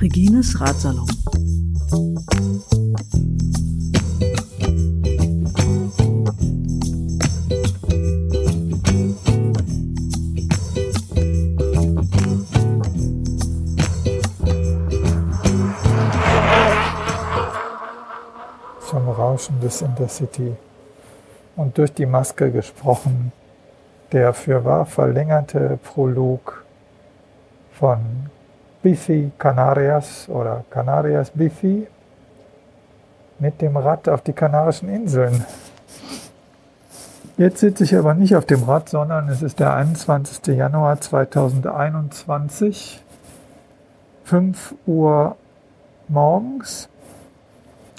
Regines Ratsalon. Zum Rauschen des Intercity und durch die Maske gesprochen, der für wahr verlängerte Prolog von Bifi Canarias oder Canarias Bifi mit dem Rad auf die Kanarischen Inseln. Jetzt sitze ich aber nicht auf dem Rad, sondern es ist der 21. Januar 2021, 5 Uhr morgens,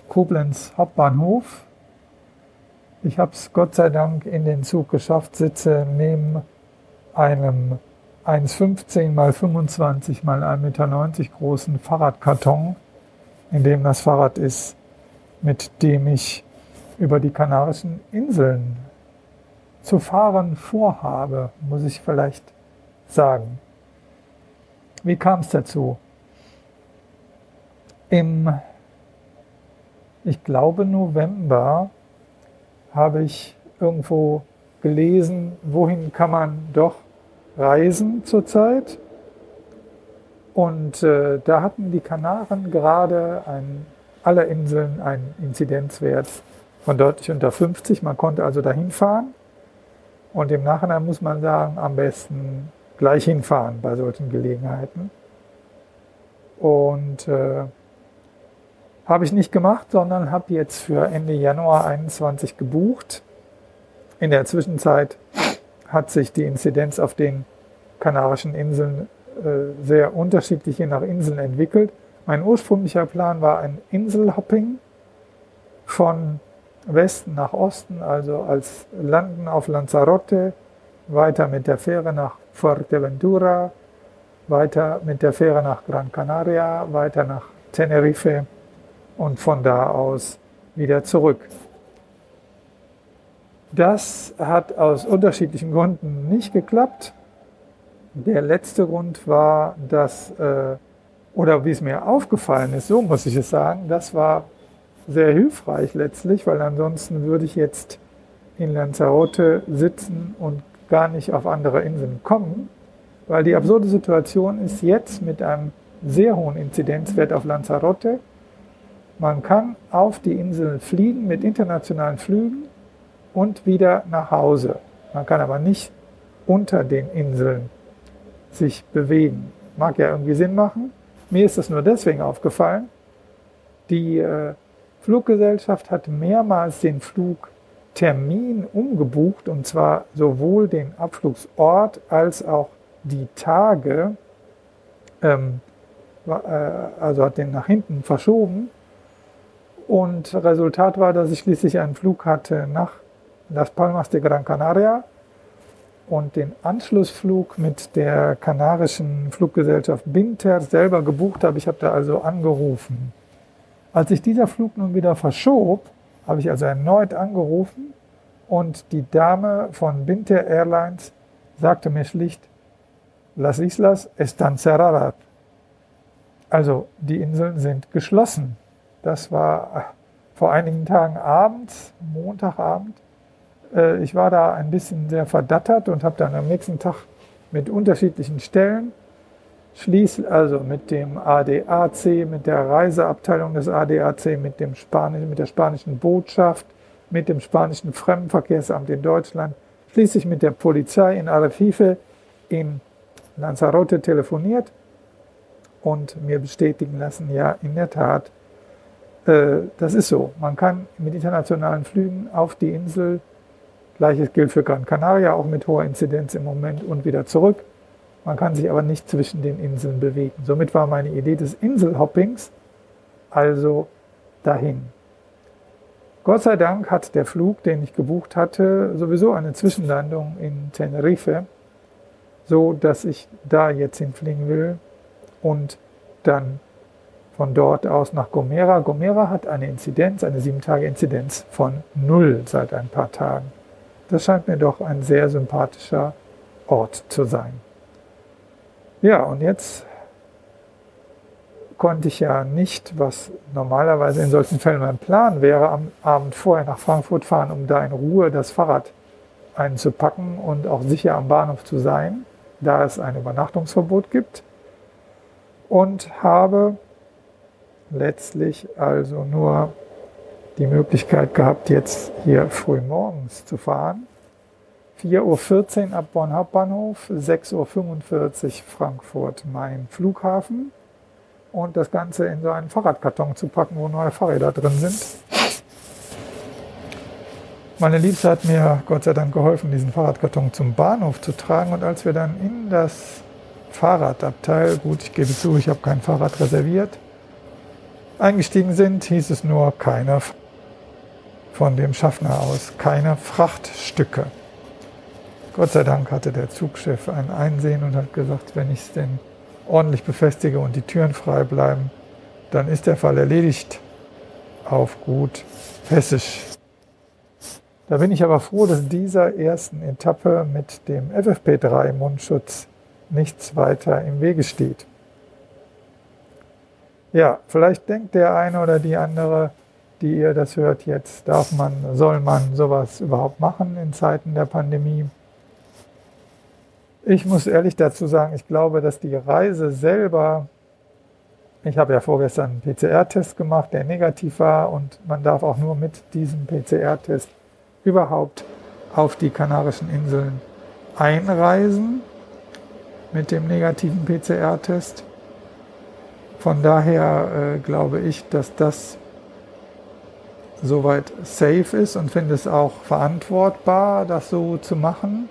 Koblenz Hauptbahnhof. Ich habe es Gott sei Dank in den Zug geschafft, sitze neben einem 1,15 mal 25 mal 1,90 Meter großen Fahrradkarton, in dem das Fahrrad ist, mit dem ich über die Kanarischen Inseln zu fahren vorhabe, muss ich vielleicht sagen. Wie kam es dazu? Im, ich glaube, November habe ich irgendwo gelesen, wohin kann man doch reisen zurzeit. Und äh, da hatten die Kanaren gerade an aller Inseln einen Inzidenzwert von deutlich unter 50. Man konnte also dahin fahren. Und im Nachhinein muss man sagen, am besten gleich hinfahren bei solchen Gelegenheiten. Und äh, habe ich nicht gemacht, sondern habe jetzt für Ende Januar 21 gebucht. In der Zwischenzeit hat sich die Inzidenz auf den Kanarischen Inseln äh, sehr unterschiedlich je nach Inseln entwickelt. Mein ursprünglicher Plan war ein Inselhopping von Westen nach Osten, also als Landen auf Lanzarote, weiter mit der Fähre nach Fuerteventura, weiter mit der Fähre nach Gran Canaria, weiter nach Tenerife und von da aus wieder zurück. Das hat aus unterschiedlichen Gründen nicht geklappt. Der letzte Grund war, dass, äh, oder wie es mir aufgefallen ist, so muss ich es sagen, das war sehr hilfreich letztlich, weil ansonsten würde ich jetzt in Lanzarote sitzen und gar nicht auf andere Inseln kommen, weil die absurde Situation ist jetzt mit einem sehr hohen Inzidenzwert auf Lanzarote. Man kann auf die Insel fliegen mit internationalen Flügen und wieder nach Hause. Man kann aber nicht unter den Inseln sich bewegen. Mag ja irgendwie Sinn machen. Mir ist das nur deswegen aufgefallen. Die äh, Fluggesellschaft hat mehrmals den Flugtermin umgebucht und zwar sowohl den Abflugsort als auch die Tage, ähm, äh, also hat den nach hinten verschoben. Und Resultat war, dass ich schließlich einen Flug hatte nach Las Palmas de Gran Canaria und den Anschlussflug mit der kanarischen Fluggesellschaft Binter selber gebucht habe. Ich habe da also angerufen. Als sich dieser Flug nun wieder verschob, habe ich also erneut angerufen und die Dame von Binter Airlines sagte mir schlicht, Las Islas están cerradas. Also die Inseln sind geschlossen. Das war vor einigen Tagen abends, Montagabend. Äh, ich war da ein bisschen sehr verdattert und habe dann am nächsten Tag mit unterschiedlichen Stellen, also mit dem ADAC, mit der Reiseabteilung des ADAC, mit, dem Spanisch, mit der spanischen Botschaft, mit dem spanischen Fremdenverkehrsamt in Deutschland, schließlich mit der Polizei in Arrecife in Lanzarote telefoniert und mir bestätigen lassen, ja, in der Tat, äh, das ist so. Man kann mit internationalen Flügen auf die Insel Gleiches gilt für Gran Canaria, auch mit hoher Inzidenz im Moment und wieder zurück. Man kann sich aber nicht zwischen den Inseln bewegen. Somit war meine Idee des Inselhoppings also dahin. Gott sei Dank hat der Flug, den ich gebucht hatte, sowieso eine Zwischenlandung in Tenerife, so dass ich da jetzt hinfliegen will und dann von dort aus nach Gomera. Gomera hat eine Inzidenz, eine sieben Tage Inzidenz von null seit ein paar Tagen. das scheint mir doch ein sehr sympathischer Ort zu sein. Ja, und jetzt konnte ich ja nicht, was normalerweise in solchen Fällen mein Plan wäre, am Abend vorher nach Frankfurt fahren, um da in Ruhe das Fahrrad einzupacken und auch sicher am Bahnhof zu sein, da es ein Übernachtungsverbot gibt. Und habe letztlich also nur die Möglichkeit gehabt, jetzt hier früh morgens zu fahren. 4.14 Uhr ab Bonn Hauptbahnhof, 6.45 Uhr Frankfurt Main Flughafen und das Ganze in so einen Fahrradkarton zu packen, wo neue Fahrräder drin sind. Meine Liebste hat mir Gott sei Dank geholfen, diesen Fahrradkarton zum Bahnhof zu tragen. Und als wir dann in das Fahrradabteil, gut, ich gebe zu, ich habe kein Fahrrad reserviert, eingestiegen sind, hieß es nur keine von dem Schaffner aus, keine Frachtstücke. Gott sei Dank hatte der Zugchef ein Einsehen und hat gesagt, wenn ich es denn ordentlich befestige und die Türen frei bleiben, dann ist der Fall erledigt. Auf gut Hessisch. Da bin ich aber froh, dass dieser ersten Etappe mit dem FFP3 Mundschutz nichts weiter im Wege steht. Ja, vielleicht denkt der eine oder die andere, die ihr das hört jetzt, darf man, soll man sowas überhaupt machen in Zeiten der Pandemie? Ich muss ehrlich dazu sagen, ich glaube, dass die Reise selber, ich habe ja vorgestern einen PCR-Test gemacht, der negativ war und man darf auch nur mit diesem PCR-Test überhaupt auf die Kanarischen Inseln einreisen mit dem negativen PCR-Test. Von daher äh, glaube ich, dass das soweit safe ist und finde es auch verantwortbar, das so zu machen.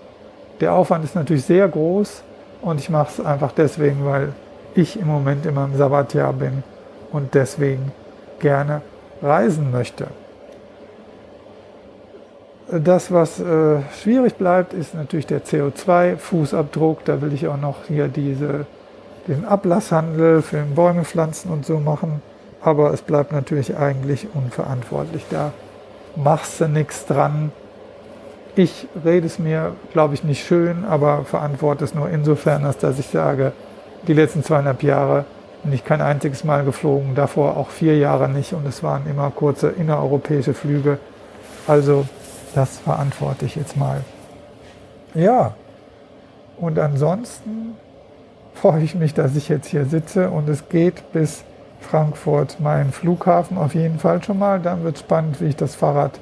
Der Aufwand ist natürlich sehr groß und ich mache es einfach deswegen, weil ich im Moment in meinem Sabbatjahr bin und deswegen gerne reisen möchte. Das, was äh, schwierig bleibt, ist natürlich der CO2-Fußabdruck. Da will ich auch noch hier diese, den Ablasshandel für den Bäume pflanzen und so machen. Aber es bleibt natürlich eigentlich unverantwortlich. Da machst du nichts dran. Ich rede es mir, glaube ich, nicht schön, aber verantworte es nur insofern, als dass ich sage, die letzten zweieinhalb Jahre bin ich kein einziges Mal geflogen, davor auch vier Jahre nicht und es waren immer kurze innereuropäische Flüge. Also das verantworte ich jetzt mal. Ja, und ansonsten freue ich mich, dass ich jetzt hier sitze und es geht bis Frankfurt, mein Flughafen auf jeden Fall schon mal. Dann wird es spannend, wie ich das Fahrrad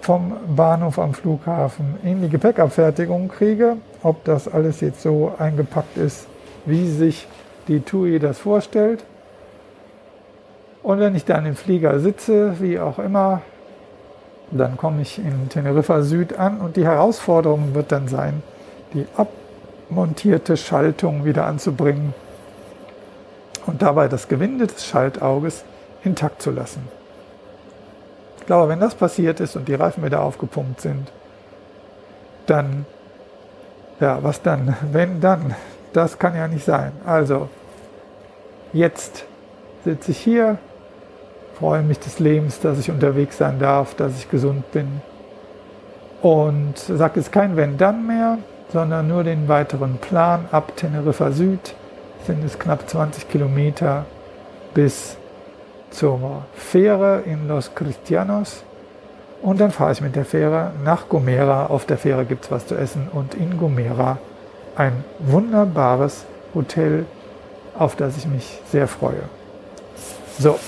vom Bahnhof am Flughafen in die Gepäckabfertigung kriege. Ob das alles jetzt so eingepackt ist, wie sich die TUI das vorstellt. Und wenn ich dann im Flieger sitze, wie auch immer, dann komme ich in Teneriffa Süd an und die Herausforderung wird dann sein, die abmontierte Schaltung wieder anzubringen und dabei das Gewinde des Schaltauges intakt zu lassen. Ich glaube, wenn das passiert ist und die Reifen wieder aufgepumpt sind, dann, ja, was dann? Wenn dann? Das kann ja nicht sein. Also, jetzt sitze ich hier, freue mich des Lebens, dass ich unterwegs sein darf, dass ich gesund bin. Und sage jetzt kein Wenn-Dann mehr, sondern nur den weiteren Plan. Ab Teneriffa Süd sind es knapp 20 Kilometer bis zur Fähre in Los Cristianos. Und dann fahre ich mit der Fähre nach Gomera. Auf der Fähre gibt es was zu essen und in Gomera ein wunderbares Hotel, auf das ich mich sehr freue. So,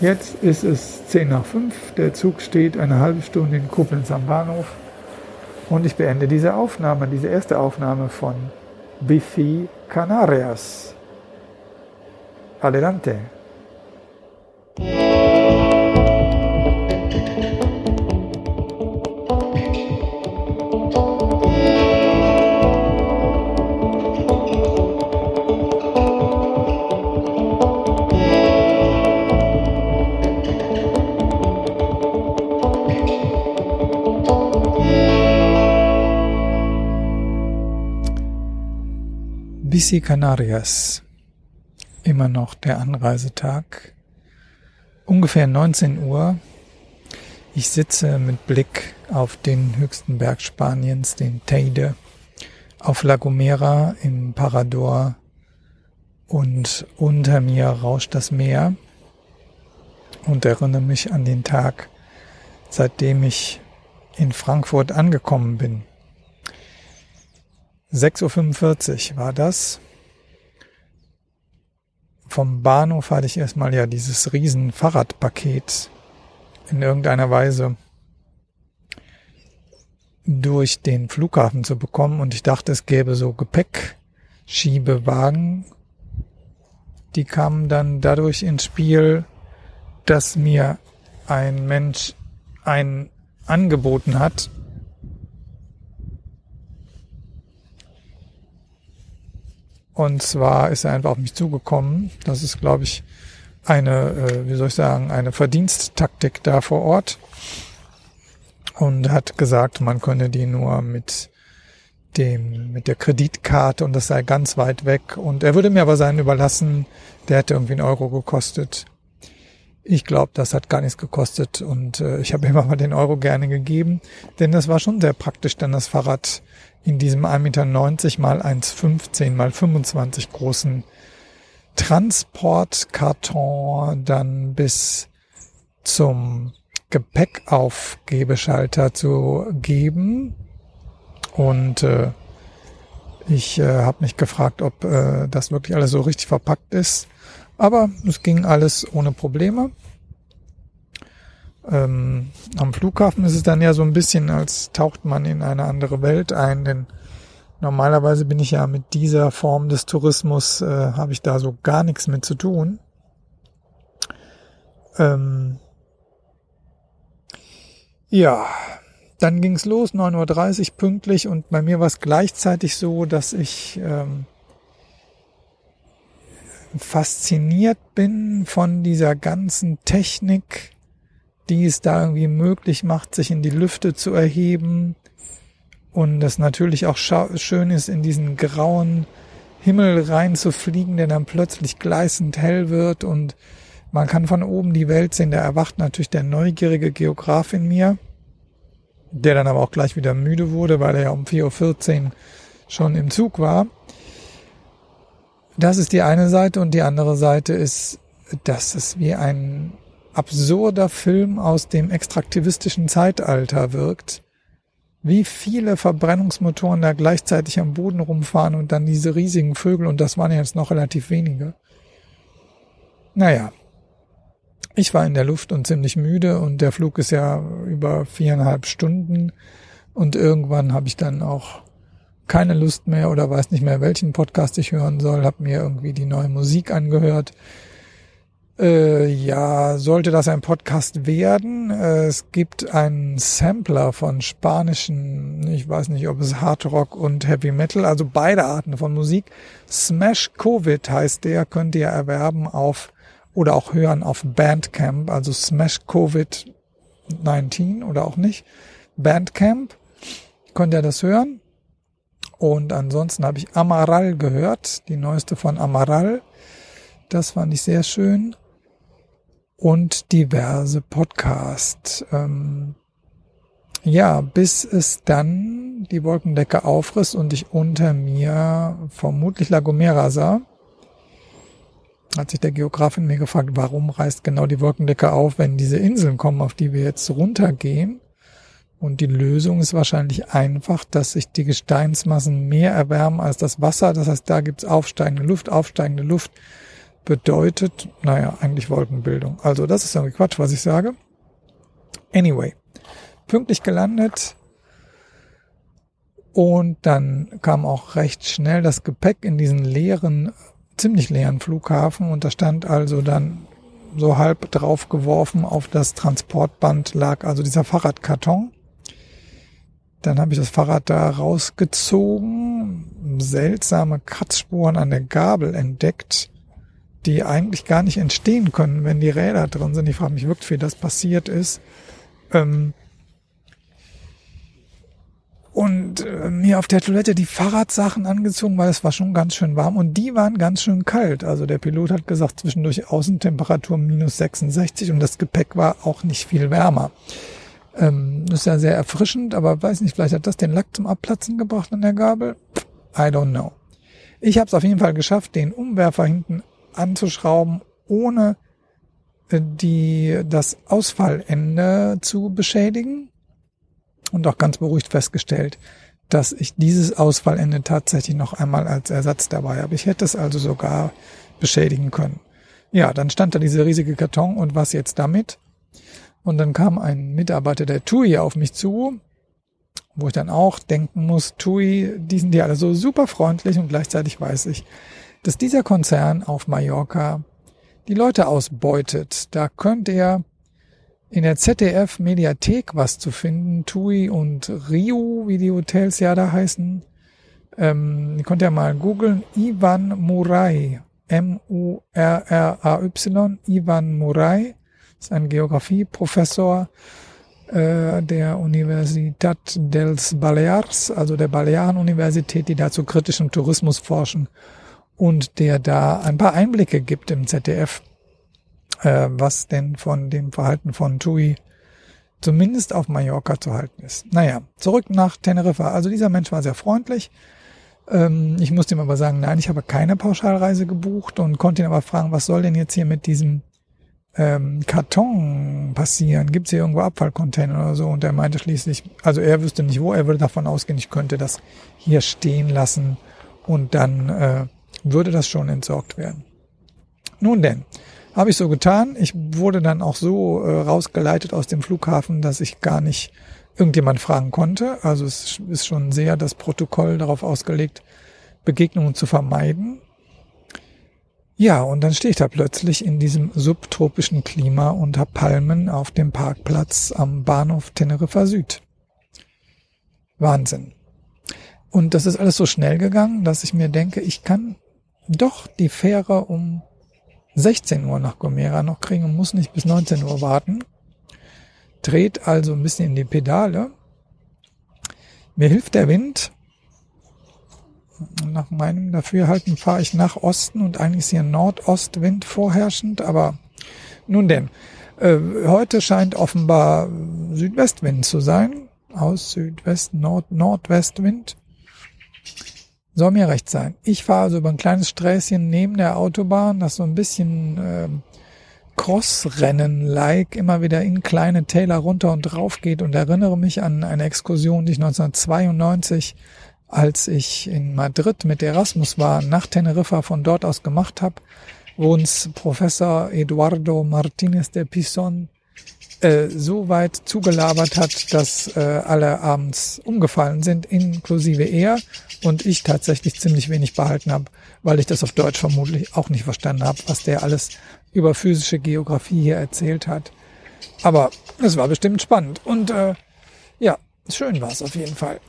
Jetzt ist es 10 nach 5. Der Zug steht eine halbe Stunde in Koblenz am Bahnhof. Und ich beende diese Aufnahme, diese erste Aufnahme von Bifi Canarias. Adelante. Bici Canarias. Immer noch der Anreisetag. Ungefähr 19 Uhr. Ich sitze mit Blick auf den höchsten Berg Spaniens, den Teide, auf La Gomera im Parador und unter mir rauscht das Meer und erinnere mich an den Tag, seitdem ich in Frankfurt angekommen bin. 6.45 Uhr war das. Vom Bahnhof hatte ich erstmal ja dieses riesen Fahrradpaket in irgendeiner Weise durch den Flughafen zu bekommen und ich dachte, es gäbe so Gepäckschiebewagen. Die kamen dann dadurch ins Spiel, dass mir ein Mensch ein angeboten hat, Und zwar ist er einfach auf mich zugekommen. Das ist, glaube ich, eine, äh, wie soll ich sagen, eine Verdiensttaktik da vor Ort. Und hat gesagt, man könne die nur mit dem, mit der Kreditkarte und das sei ganz weit weg. Und er würde mir aber seinen überlassen, der hätte irgendwie einen Euro gekostet. Ich glaube, das hat gar nichts gekostet und äh, ich habe ihm aber den Euro gerne gegeben, denn das war schon sehr praktisch, denn das Fahrrad in diesem 1,90 Meter mal 1,15 mal 25 großen Transportkarton dann bis zum Gepäckaufgebeschalter zu geben. Und äh, ich äh, habe mich gefragt, ob äh, das wirklich alles so richtig verpackt ist. Aber es ging alles ohne Probleme. Ähm, am Flughafen ist es dann ja so ein bisschen, als taucht man in eine andere Welt ein, denn normalerweise bin ich ja mit dieser Form des Tourismus, äh, habe ich da so gar nichts mit zu tun. Ähm, ja, dann ging's los, 9.30 Uhr pünktlich und bei mir war es gleichzeitig so, dass ich ähm, fasziniert bin von dieser ganzen Technik, die es da irgendwie möglich macht, sich in die Lüfte zu erheben. Und es natürlich auch schön ist, in diesen grauen Himmel reinzufliegen, der dann plötzlich gleißend hell wird und man kann von oben die Welt sehen. Da erwacht natürlich der neugierige Geograf in mir, der dann aber auch gleich wieder müde wurde, weil er ja um 4.14 Uhr schon im Zug war. Das ist die eine Seite und die andere Seite ist, dass es wie ein absurder Film aus dem extraktivistischen Zeitalter wirkt. Wie viele Verbrennungsmotoren da gleichzeitig am Boden rumfahren und dann diese riesigen Vögel, und das waren jetzt noch relativ wenige. Naja, ich war in der Luft und ziemlich müde und der Flug ist ja über viereinhalb Stunden und irgendwann habe ich dann auch keine Lust mehr oder weiß nicht mehr, welchen Podcast ich hören soll, habe mir irgendwie die neue Musik angehört, äh, ja, sollte das ein Podcast werden? Äh, es gibt einen Sampler von spanischen, ich weiß nicht, ob es Hard Rock und Heavy Metal, also beide Arten von Musik. Smash Covid heißt der, könnt ihr erwerben auf oder auch hören auf Bandcamp, also Smash Covid 19 oder auch nicht. Bandcamp, könnt ihr das hören. Und ansonsten habe ich Amaral gehört, die neueste von Amaral. Das fand ich sehr schön und diverse Podcasts. Ähm, ja, bis es dann die Wolkendecke aufriss und ich unter mir vermutlich La Gomera sah, hat sich der Geograf in mir gefragt, warum reißt genau die Wolkendecke auf, wenn diese Inseln kommen, auf die wir jetzt runtergehen. Und die Lösung ist wahrscheinlich einfach, dass sich die Gesteinsmassen mehr erwärmen als das Wasser. Das heißt, da gibt's aufsteigende Luft, aufsteigende Luft bedeutet, naja, eigentlich Wolkenbildung. Also das ist irgendwie Quatsch, was ich sage. Anyway, pünktlich gelandet und dann kam auch recht schnell das Gepäck in diesen leeren, ziemlich leeren Flughafen und da stand also dann so halb drauf geworfen auf das Transportband lag also dieser Fahrradkarton. Dann habe ich das Fahrrad da rausgezogen, seltsame Kratzspuren an der Gabel entdeckt die eigentlich gar nicht entstehen können, wenn die Räder drin sind. Ich frage mich wirklich, wie das passiert ist. Ähm und äh, mir auf der Toilette die Fahrradsachen angezogen, weil es war schon ganz schön warm und die waren ganz schön kalt. Also der Pilot hat gesagt, zwischendurch Außentemperatur minus 66 und das Gepäck war auch nicht viel wärmer. Ähm, ist ja sehr erfrischend, aber weiß nicht, vielleicht hat das den Lack zum Abplatzen gebracht an der Gabel. I don't know. Ich habe es auf jeden Fall geschafft, den Umwerfer hinten anzuschrauben, ohne äh, die, das Ausfallende zu beschädigen. Und auch ganz beruhigt festgestellt, dass ich dieses Ausfallende tatsächlich noch einmal als Ersatz dabei habe. Ich hätte es also sogar beschädigen können. Ja, dann stand da diese riesige Karton und was jetzt damit? Und dann kam ein Mitarbeiter der TUI auf mich zu, wo ich dann auch denken muss, TUI, die sind ja alle so super freundlich und gleichzeitig weiß ich, dass dieser Konzern auf Mallorca die Leute ausbeutet. Da könnt ihr in der ZDF Mediathek was zu finden, TUI und Rio, wie die Hotels ja da heißen. Ähm, ihr könnt ja mal googeln, Ivan Murai, M-U-R-R-A-Y, Ivan Murai, ist ein Geografieprofessor äh, der Universitat dels Balears, also der Balearen-Universität, die da zu kritischem Tourismus forschen und der da ein paar Einblicke gibt im ZDF, äh, was denn von dem Verhalten von TUI zumindest auf Mallorca zu halten ist. Naja, zurück nach Teneriffa. Also dieser Mensch war sehr freundlich. Ähm, ich musste ihm aber sagen, nein, ich habe keine Pauschalreise gebucht und konnte ihn aber fragen, was soll denn jetzt hier mit diesem ähm, Karton passieren? Gibt es hier irgendwo Abfallcontainer oder so? Und er meinte schließlich, also er wüsste nicht wo, er würde davon ausgehen, ich könnte das hier stehen lassen und dann äh, würde das schon entsorgt werden. Nun denn, habe ich so getan. Ich wurde dann auch so äh, rausgeleitet aus dem Flughafen, dass ich gar nicht irgendjemand fragen konnte. Also es ist schon sehr das Protokoll darauf ausgelegt, Begegnungen zu vermeiden. Ja, und dann stehe ich da plötzlich in diesem subtropischen Klima unter Palmen auf dem Parkplatz am Bahnhof Teneriffa Süd. Wahnsinn. Und das ist alles so schnell gegangen, dass ich mir denke, ich kann doch die Fähre um 16 Uhr nach Gomera noch kriegen und muss nicht bis 19 Uhr warten. Dreht also ein bisschen in die Pedale. Mir hilft der Wind. Nach meinem Dafürhalten fahre ich nach Osten und eigentlich ist hier Nordostwind vorherrschend, aber nun denn. Äh, heute scheint offenbar Südwestwind zu sein. Aus Südwest, Nord, Nordwestwind. Soll mir recht sein. Ich fahre also über ein kleines Sträßchen neben der Autobahn, das so ein bisschen äh, Crossrennen-like immer wieder in kleine Täler runter und drauf geht und erinnere mich an eine Exkursion, die ich 1992, als ich in Madrid mit Erasmus war, nach Teneriffa von dort aus gemacht habe, wo uns Professor Eduardo Martinez de Pison äh, so weit zugelabert hat, dass äh, alle abends umgefallen sind, inklusive er und ich tatsächlich ziemlich wenig behalten habe, weil ich das auf Deutsch vermutlich auch nicht verstanden habe, was der alles über physische Geografie hier erzählt hat. Aber es war bestimmt spannend und äh, ja, schön war es auf jeden Fall.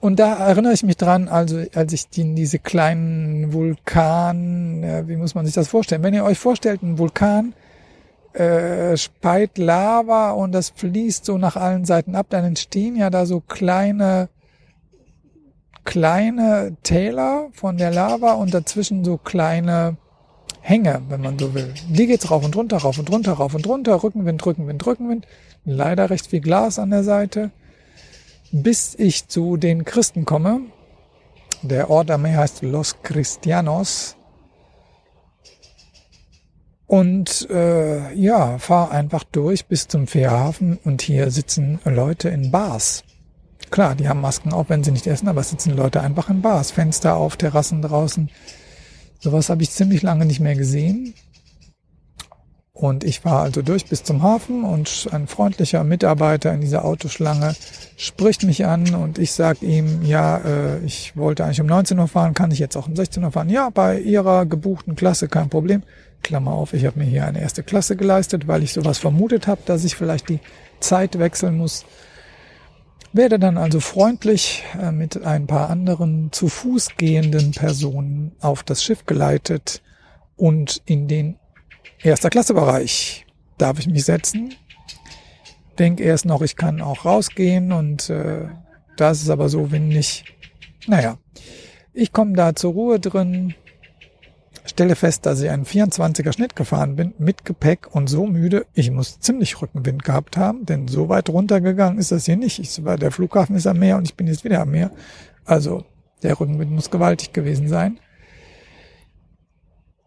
Und da erinnere ich mich dran, also als ich die, diese kleinen Vulkan, äh, wie muss man sich das vorstellen? Wenn ihr euch vorstellt, ein Vulkan äh, speit Lava und das fließt so nach allen Seiten ab, dann entstehen ja da so kleine kleine Täler von der Lava und dazwischen so kleine Hänge, wenn man so will. Die geht's rauf und runter, rauf und runter, rauf und runter, Rückenwind, Rückenwind, Rückenwind. Leider recht viel Glas an der Seite. Bis ich zu den Christen komme. Der Ort am Meer heißt Los Cristianos. Und äh, ja, fahr einfach durch bis zum Fährhafen und hier sitzen Leute in Bars. Klar, die haben Masken auch, wenn sie nicht essen, aber sitzen Leute einfach in Bars, Fenster auf, Terrassen draußen. Sowas habe ich ziemlich lange nicht mehr gesehen. Und ich war also durch bis zum Hafen und ein freundlicher Mitarbeiter in dieser Autoschlange spricht mich an und ich sage ihm, ja, äh, ich wollte eigentlich um 19 Uhr fahren, kann ich jetzt auch um 16 Uhr fahren? Ja, bei Ihrer gebuchten Klasse kein Problem. Klammer auf, ich habe mir hier eine erste Klasse geleistet, weil ich sowas vermutet habe, dass ich vielleicht die Zeit wechseln muss. Werde dann also freundlich äh, mit ein paar anderen zu Fuß gehenden Personen auf das Schiff geleitet und in den erster Klasse Bereich darf ich mich setzen. Denk erst noch, ich kann auch rausgehen und äh, da ist es aber so windig. Naja, ich komme da zur Ruhe drin, stelle fest, dass ich einen 24er Schnitt gefahren bin mit Gepäck und so müde, ich muss ziemlich Rückenwind gehabt haben, denn so weit runtergegangen ist das hier nicht. Ich, der Flughafen ist am Meer und ich bin jetzt wieder am Meer. Also der Rückenwind muss gewaltig gewesen sein.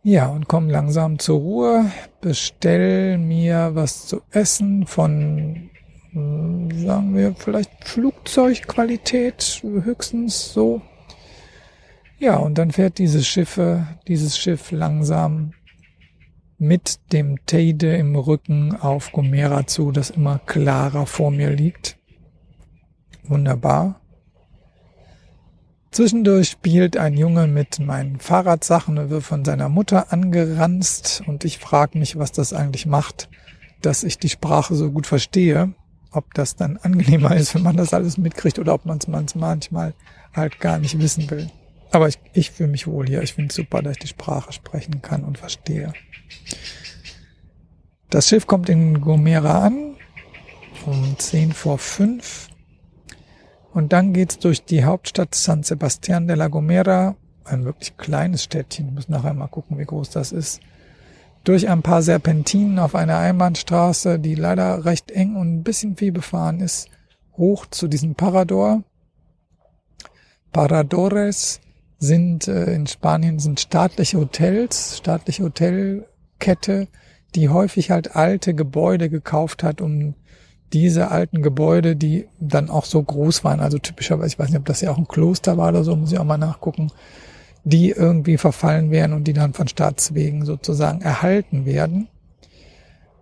Ja, und komm langsam zur Ruhe, bestell mir was zu essen von, hm, sagen wir, vielleicht Flugzeugqualität, höchstens so. Ja, und dann fährt dieses Schiffe, dieses Schiff langsam mit dem Teide im Rücken auf Gomera zu, das immer klarer vor mir liegt. Wunderbar. Zwischendurch spielt ein Junge mit meinen Fahrradsachen und wird von seiner Mutter angeranzt und ich frage mich, was das eigentlich macht, dass ich die Sprache so gut verstehe. Ob das dann angenehmer ist, wenn man das alles mitkriegt oder ob man es manchmal halt gar nicht wissen will. Aber ich, ich fühle mich wohl hier. Ich finde es super, dass ich die Sprache sprechen kann und verstehe. Das Schiff kommt in Gomera an um 10 vor 5 und dann geht's durch die Hauptstadt San Sebastián de la Gomera, ein wirklich kleines Städtchen, ich muss nachher mal gucken, wie groß das ist, durch ein paar Serpentinen auf einer Einbahnstraße, die leider recht eng und ein bisschen viel befahren ist, hoch zu diesem Parador. Paradores sind äh, in Spanien sind staatliche Hotels, staatliche Hotelkette, die häufig halt alte Gebäude gekauft hat, um diese alten Gebäude, die dann auch so groß waren, also typischerweise, ich weiß nicht, ob das ja auch ein Kloster war oder so, muss ich auch mal nachgucken, die irgendwie verfallen wären und die dann von Staatswegen sozusagen erhalten werden.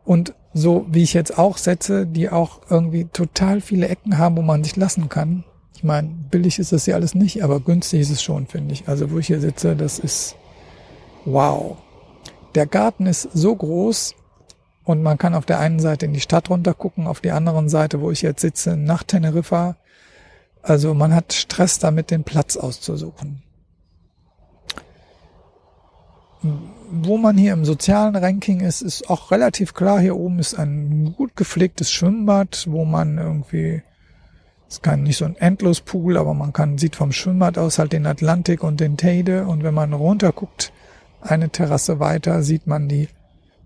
Und so wie ich jetzt auch setze, die auch irgendwie total viele Ecken haben, wo man sich lassen kann. Ich meine, billig ist das ja alles nicht, aber günstig ist es schon, finde ich. Also wo ich hier sitze, das ist wow. Der Garten ist so groß, und man kann auf der einen Seite in die Stadt runter gucken, auf der anderen Seite, wo ich jetzt sitze, nach Teneriffa. Also man hat Stress damit, den Platz auszusuchen. Wo man hier im sozialen Ranking ist, ist auch relativ klar. Hier oben ist ein gut gepflegtes Schwimmbad, wo man irgendwie, ist kein nicht so ein Endlospool, aber man kann, sieht vom Schwimmbad aus halt den Atlantik und den Teide. Und wenn man runter guckt, eine Terrasse weiter, sieht man die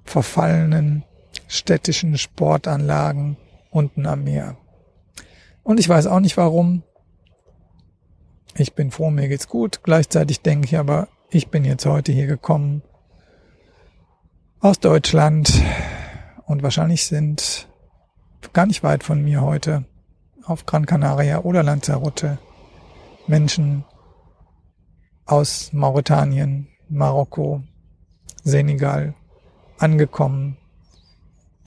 verfallenen städtischen Sportanlagen unten am Meer. Und ich weiß auch nicht warum. Ich bin froh, mir geht's gut. Gleichzeitig denke ich aber, ich bin jetzt heute hier gekommen aus Deutschland und wahrscheinlich sind gar nicht weit von mir heute auf Gran Canaria oder Lanzarote Menschen aus Mauretanien, Marokko, Senegal angekommen,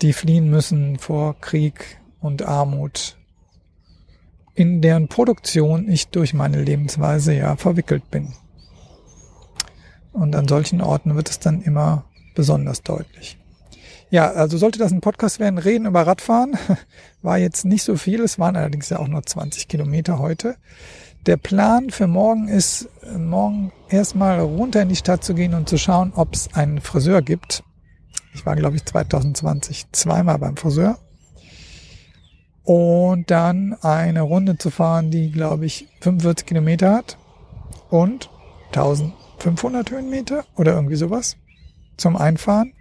die fliehen müssen vor Krieg und Armut, in deren Produktion ich durch meine Lebensweise ja verwickelt bin. Und an solchen Orten wird es dann immer besonders deutlich. Ja, also sollte das ein Podcast werden, reden über Radfahren, war jetzt nicht so viel, es waren allerdings ja auch nur 20 Kilometer heute. Der Plan für morgen ist, morgen erstmal runter in die Stadt zu gehen und zu schauen, ob es einen Friseur gibt. Ich war, glaube ich, 2020 zweimal beim Friseur. Und dann eine Runde zu fahren, die, glaube ich, 45 Kilometer hat und 1500 Höhenmeter oder irgendwie sowas zum Einfahren.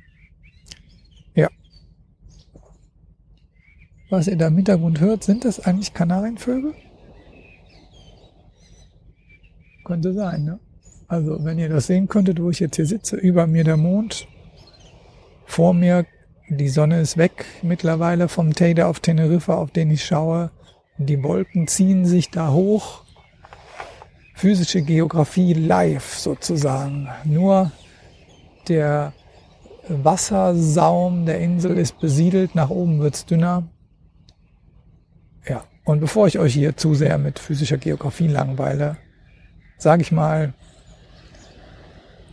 Was ihr da im Hintergrund hört, sind das eigentlich Kanarienvögel? Könnte sein, ne? Also, wenn ihr das sehen könntet, wo ich jetzt hier sitze, über mir der Mond, vor mir, die Sonne ist weg mittlerweile vom Teide auf Teneriffa, auf den ich schaue. Die Wolken ziehen sich da hoch. Physische Geografie live sozusagen. Nur der Wassersaum der Insel ist besiedelt, nach oben wird's dünner. Und bevor ich euch hier zu sehr mit physischer Geografie langweile, sage ich mal,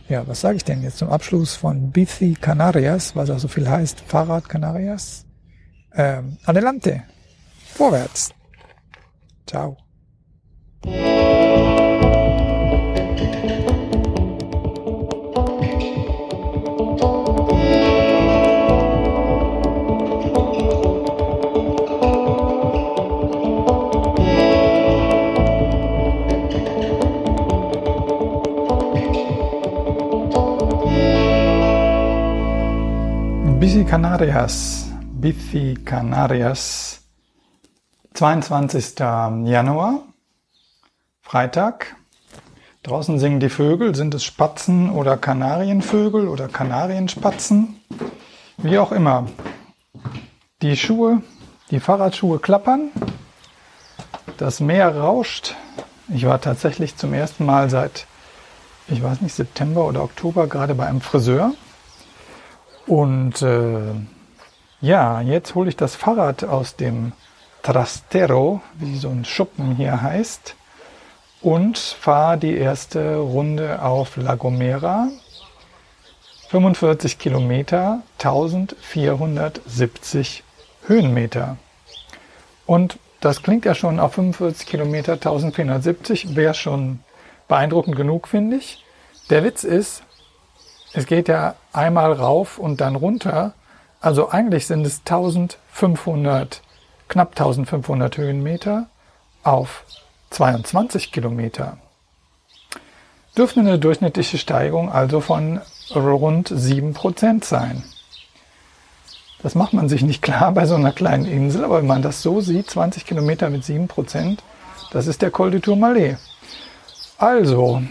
ja, was sage ich denn jetzt zum Abschluss von Bici Canarias, was auch so viel heißt, Fahrrad Canarias? Ähm, adelante, vorwärts. Ciao. Bici Canarias. Bici Canarias. 22. Januar. Freitag. Draußen singen die Vögel. Sind es Spatzen oder Kanarienvögel oder Kanarienspatzen? Wie auch immer. Die Schuhe, die Fahrradschuhe klappern. Das Meer rauscht. Ich war tatsächlich zum ersten Mal seit, ich weiß nicht, September oder Oktober gerade bei einem Friseur. Und äh, ja, jetzt hole ich das Fahrrad aus dem Trastero, wie so ein Schuppen hier heißt, und fahre die erste Runde auf La Gomera. 45 Kilometer, 1470 Höhenmeter. Und das klingt ja schon auf 45 Kilometer 1470, wäre schon beeindruckend genug, finde ich. Der Witz ist, es geht ja einmal rauf und dann runter. Also eigentlich sind es 1500, knapp 1500 Höhenmeter auf 22 Kilometer. Dürfte eine durchschnittliche Steigung also von rund 7% sein. Das macht man sich nicht klar bei so einer kleinen Insel, aber wenn man das so sieht, 20 Kilometer mit 7 Prozent, das ist der Col du Tourmalet. Also,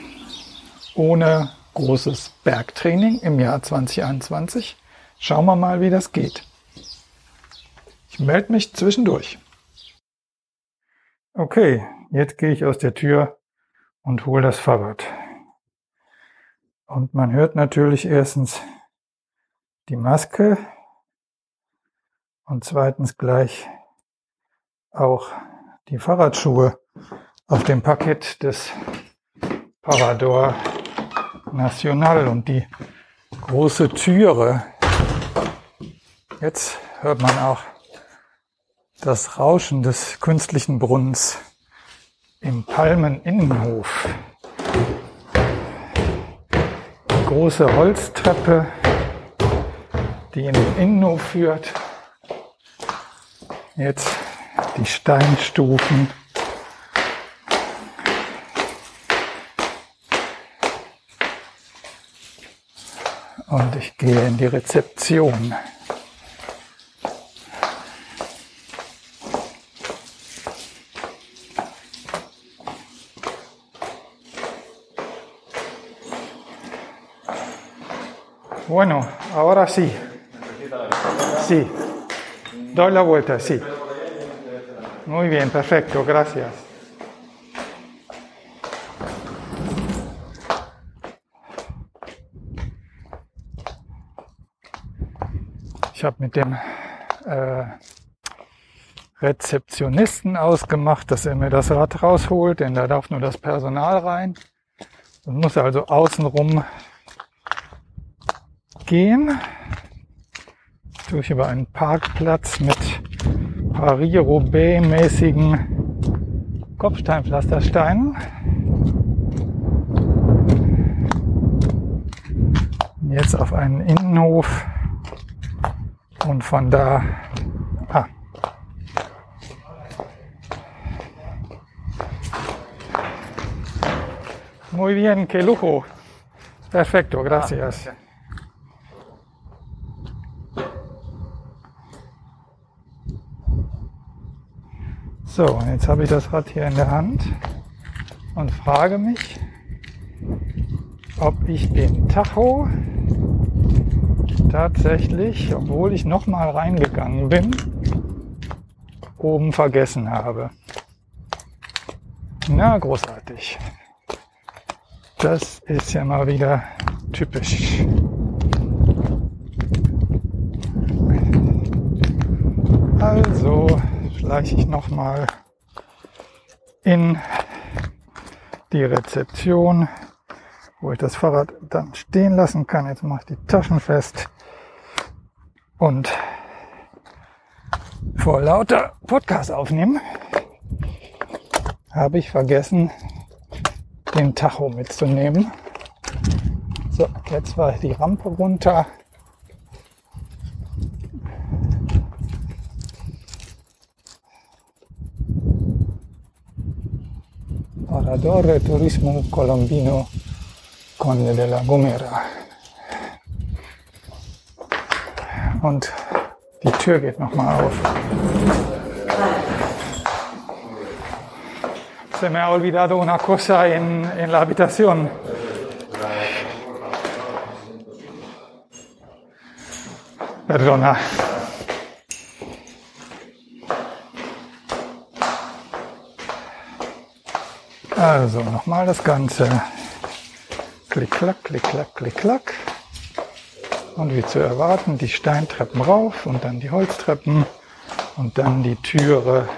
ohne großes Bergtraining im Jahr 2021, schauen wir mal, wie das geht. Ich melde mich zwischendurch. Okay, jetzt gehe ich aus der Tür und hole das Fahrrad. Und man hört natürlich erstens die Maske und zweitens gleich auch die Fahrradschuhe auf dem Parkett des Parador National und die große Türe. Jetzt hört man auch das Rauschen des künstlichen Brunnens im Palmeninnenhof. Die große Holztreppe, die in den Innenhof führt, Jetzt die Steinstufen. Und ich gehe in die Rezeption. Bueno, ahora sí. Sí. Doy la vuelta, sí. Muy bien, perfecto, gracias. Ich habe mit dem äh, Rezeptionisten ausgemacht, dass er mir das Rad rausholt, denn da darf nur das Personal rein. Und muss also außenrum gehen durch über einen Parkplatz mit Paris-Roubaix-mäßigen Kopfsteinpflastersteinen. Jetzt auf einen Innenhof und von da ah, Muy bien, que lujo. Perfecto, gracias. Ah, So, jetzt habe ich das Rad hier in der Hand und frage mich, ob ich den Tacho tatsächlich, obwohl ich nochmal reingegangen bin, oben vergessen habe. Na, großartig. Das ist ja mal wieder typisch. Also, schleiche ich nochmal in die Rezeption, wo ich das Fahrrad dann stehen lassen kann. Jetzt mache ich die Taschen fest und vor lauter Podcast aufnehmen habe ich vergessen, den Tacho mitzunehmen. So, jetzt war die Rampe runter. Parador Turismo Colombino Conde de la Gomera. Und die Tür geht nochmal auf. Se me ha olvidado una cosa en, en la habitación. Perdona. Also nochmal das Ganze. Klick, klack, klick, klack, klick, klack. Und wie zu erwarten, die Steintreppen rauf und dann die Holztreppen und dann die Türe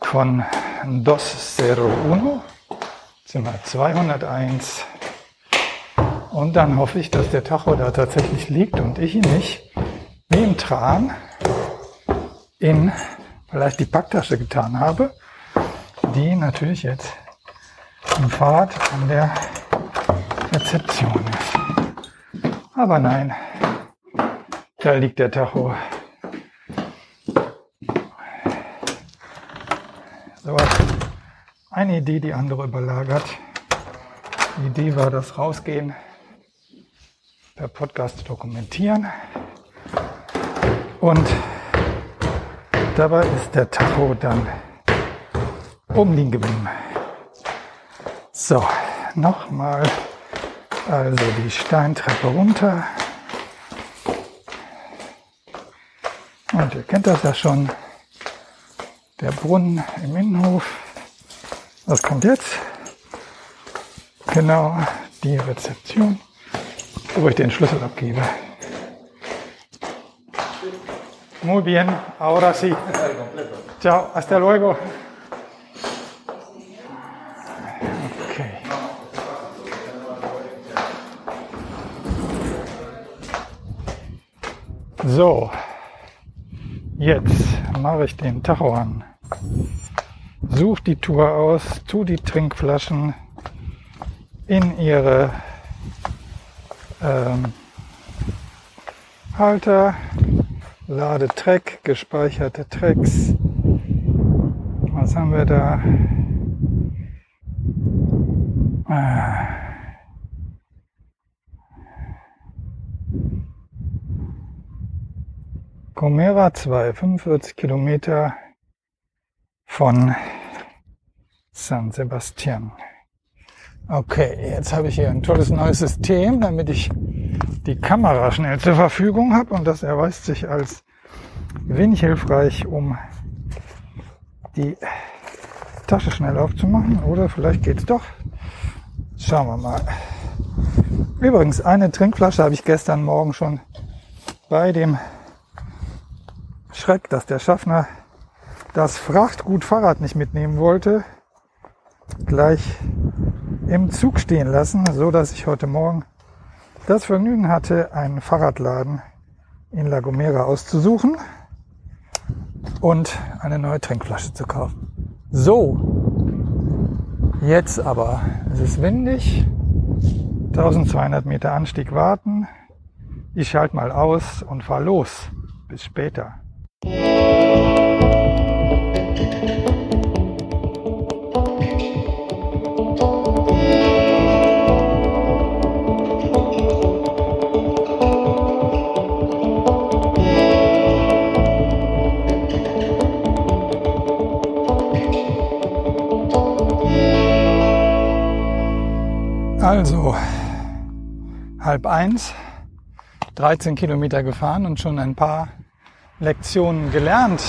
von Dos Zero Uno, Zimmer 201. Und dann hoffe ich, dass der Tacho da tatsächlich liegt und ich ihn nicht, wie im Tran, in vielleicht die Packtasche getan habe, die natürlich jetzt im Fahrrad an der Rezeption ist. Aber nein, da liegt der Tacho. So, eine Idee, die andere überlagert. Die Idee war das Rausgehen per Podcast dokumentieren. Und dabei ist der Tacho dann oben liegen geblieben. So, nochmal also die Steintreppe runter. Und ihr kennt das ja schon. Der Brunnen im Innenhof. Was kommt jetzt? Genau, die Rezeption wo ich den Schlüssel abgebe. Muy bien, ahora sí. Ciao, hasta luego. Okay. So, jetzt mache ich den Tacho an. Such die Tour aus, tu die Trinkflaschen in ihre ähm, Halter, Lade Track, gespeicherte Tracks. Was haben wir da? Gomera 2, 45 Kilometer von San Sebastian. Okay, jetzt habe ich hier ein tolles neues System, damit ich die Kamera schnell zur Verfügung habe und das erweist sich als wenig hilfreich, um die Tasche schnell aufzumachen. Oder vielleicht geht's doch. Schauen wir mal. Übrigens, eine Trinkflasche habe ich gestern Morgen schon bei dem Schreck, dass der Schaffner das Frachtgut Fahrrad nicht mitnehmen wollte, gleich im Zug stehen lassen, so dass ich heute Morgen das Vergnügen hatte, einen Fahrradladen in La Gomera auszusuchen und eine neue Trinkflasche zu kaufen. So, jetzt aber, es ist windig, 1200 Meter Anstieg warten. Ich schalte mal aus und fahre los. Bis später. Also, halb eins, 13 Kilometer gefahren und schon ein paar Lektionen gelernt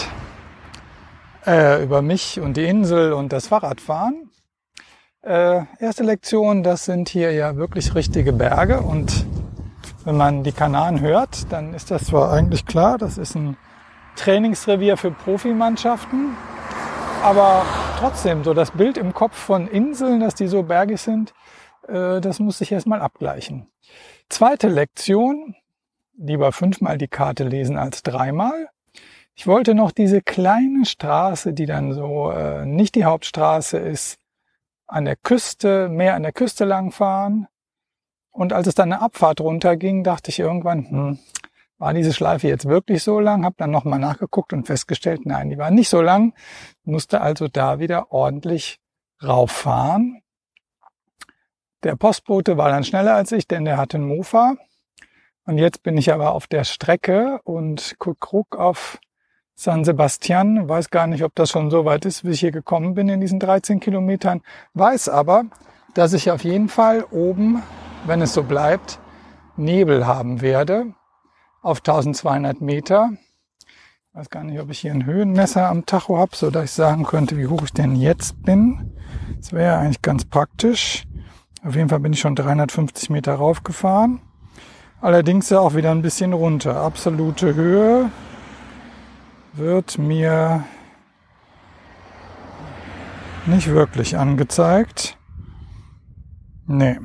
äh, über mich und die Insel und das Fahrradfahren. Äh, erste Lektion, das sind hier ja wirklich richtige Berge und wenn man die Kanaren hört, dann ist das zwar eigentlich klar, das ist ein Trainingsrevier für Profimannschaften, aber trotzdem so das Bild im Kopf von Inseln, dass die so bergig sind, äh, das muss ich erstmal abgleichen. Zweite Lektion, lieber fünfmal die Karte lesen als dreimal. Ich wollte noch diese kleine Straße, die dann so äh, nicht die Hauptstraße ist, an der Küste, mehr an der Küste langfahren. Und als es dann eine Abfahrt runterging, dachte ich irgendwann, hm, war diese Schleife jetzt wirklich so lang? Hab dann nochmal nachgeguckt und festgestellt, nein, die war nicht so lang. Musste also da wieder ordentlich rauffahren. Der Postbote war dann schneller als ich, denn der hatte einen Mofa. Und jetzt bin ich aber auf der Strecke und guck auf San Sebastian. Weiß gar nicht, ob das schon so weit ist, wie ich hier gekommen bin in diesen 13 Kilometern. Weiß aber, dass ich auf jeden Fall oben, wenn es so bleibt, Nebel haben werde auf 1200 Meter. Weiß gar nicht, ob ich hier ein Höhenmesser am Tacho habe, so dass ich sagen könnte, wie hoch ich denn jetzt bin. Das wäre eigentlich ganz praktisch. Auf jeden Fall bin ich schon 350 Meter raufgefahren. Allerdings auch wieder ein bisschen runter. Absolute Höhe wird mir nicht wirklich angezeigt. Nee.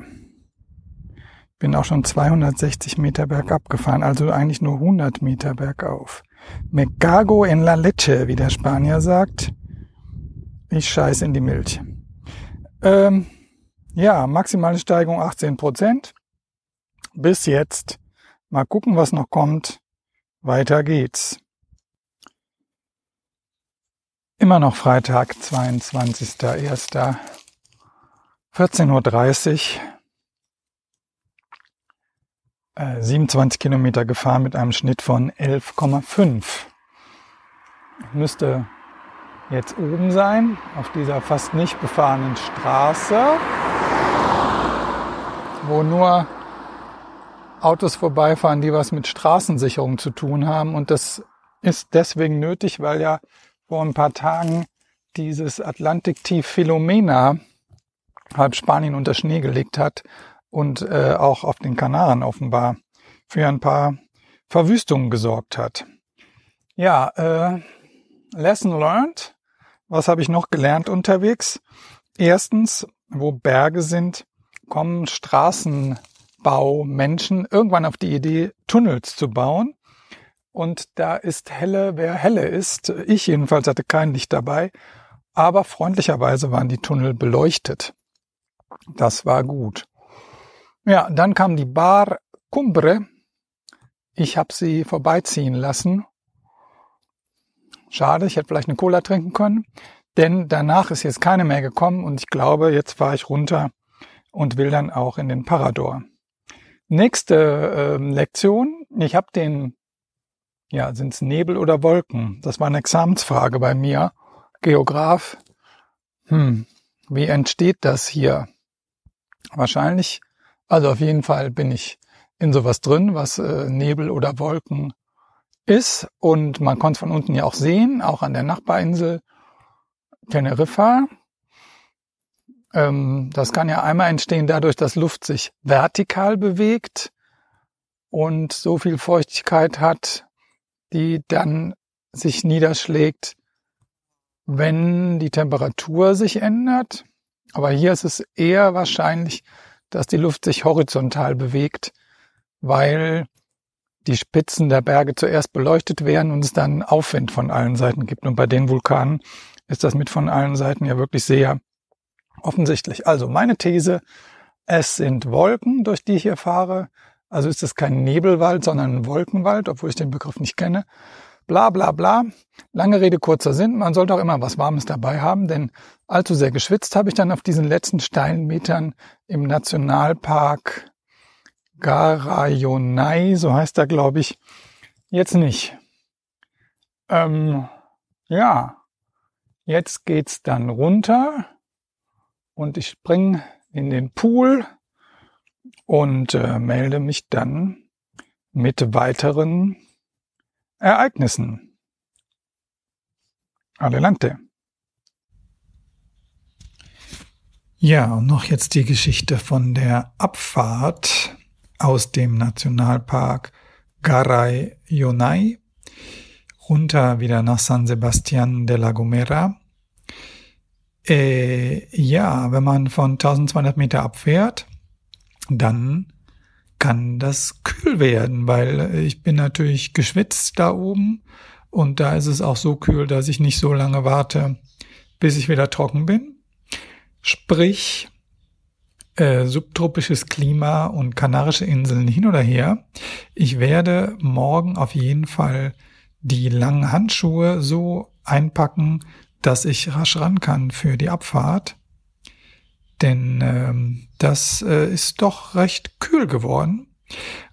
Bin auch schon 260 Meter bergab gefahren, also eigentlich nur 100 Meter bergauf. Me cago en la leche, wie der Spanier sagt. Ich scheiß in die Milch. Ähm, ja, maximale Steigung 18 Prozent bis jetzt. Mal gucken, was noch kommt. Weiter geht's. Immer noch Freitag, 22.01. 14.30 Uhr. Äh, 27 Kilometer gefahren mit einem Schnitt von 11,5. Müsste jetzt oben sein, auf dieser fast nicht befahrenen Straße, wo nur Autos vorbeifahren, die was mit Straßensicherung zu tun haben. Und das ist deswegen nötig, weil ja vor ein paar Tagen dieses Atlantiktief Philomena halb Spanien unter Schnee gelegt hat und äh, auch auf den Kanaren offenbar für ein paar Verwüstungen gesorgt hat. Ja, äh, Lesson learned. Was habe ich noch gelernt unterwegs? Erstens, wo Berge sind, kommen Straßen Baumenschen irgendwann auf die Idee, Tunnels zu bauen. Und da ist helle, wer helle ist. Ich jedenfalls hatte kein Licht dabei, aber freundlicherweise waren die Tunnel beleuchtet. Das war gut. Ja, dann kam die Bar Cumbre. Ich habe sie vorbeiziehen lassen. Schade, ich hätte vielleicht eine Cola trinken können, denn danach ist jetzt keine mehr gekommen und ich glaube, jetzt fahre ich runter und will dann auch in den Parador. Nächste äh, Lektion. Ich habe den, ja, sind es Nebel oder Wolken? Das war eine Examensfrage bei mir. Geograf. Hm, wie entsteht das hier? Wahrscheinlich, also auf jeden Fall bin ich in sowas drin, was äh, Nebel oder Wolken ist. Und man konnte es von unten ja auch sehen, auch an der Nachbarinsel Teneriffa. Ähm, das kann ja einmal entstehen dadurch, dass Luft sich vertikal bewegt und so viel Feuchtigkeit hat, die dann sich niederschlägt, wenn die Temperatur sich ändert. Aber hier ist es eher wahrscheinlich, dass die Luft sich horizontal bewegt, weil die Spitzen der Berge zuerst beleuchtet werden und es dann Aufwind von allen Seiten gibt. Und bei den Vulkanen ist das mit von allen Seiten ja wirklich sehr Offensichtlich. Also meine These, es sind Wolken, durch die ich hier fahre. Also ist es kein Nebelwald, sondern ein Wolkenwald, obwohl ich den Begriff nicht kenne. Bla bla bla. Lange Rede, kurzer Sinn. Man sollte auch immer was Warmes dabei haben, denn allzu sehr geschwitzt habe ich dann auf diesen letzten steilen Metern im Nationalpark Garayonai, so heißt er, glaube ich, jetzt nicht. Ähm, ja, jetzt geht's dann runter und ich springe in den Pool und äh, melde mich dann mit weiteren Ereignissen. Adelante. Ja, und noch jetzt die Geschichte von der Abfahrt aus dem Nationalpark Garay Yonai runter wieder nach San Sebastian de la Gomera äh, ja, wenn man von 1200 Meter abfährt, dann kann das kühl werden, weil ich bin natürlich geschwitzt da oben und da ist es auch so kühl, dass ich nicht so lange warte, bis ich wieder trocken bin. Sprich, äh, subtropisches Klima und Kanarische Inseln hin oder her. Ich werde morgen auf jeden Fall die langen Handschuhe so einpacken, dass ich rasch ran kann für die Abfahrt. Denn ähm, das äh, ist doch recht kühl geworden.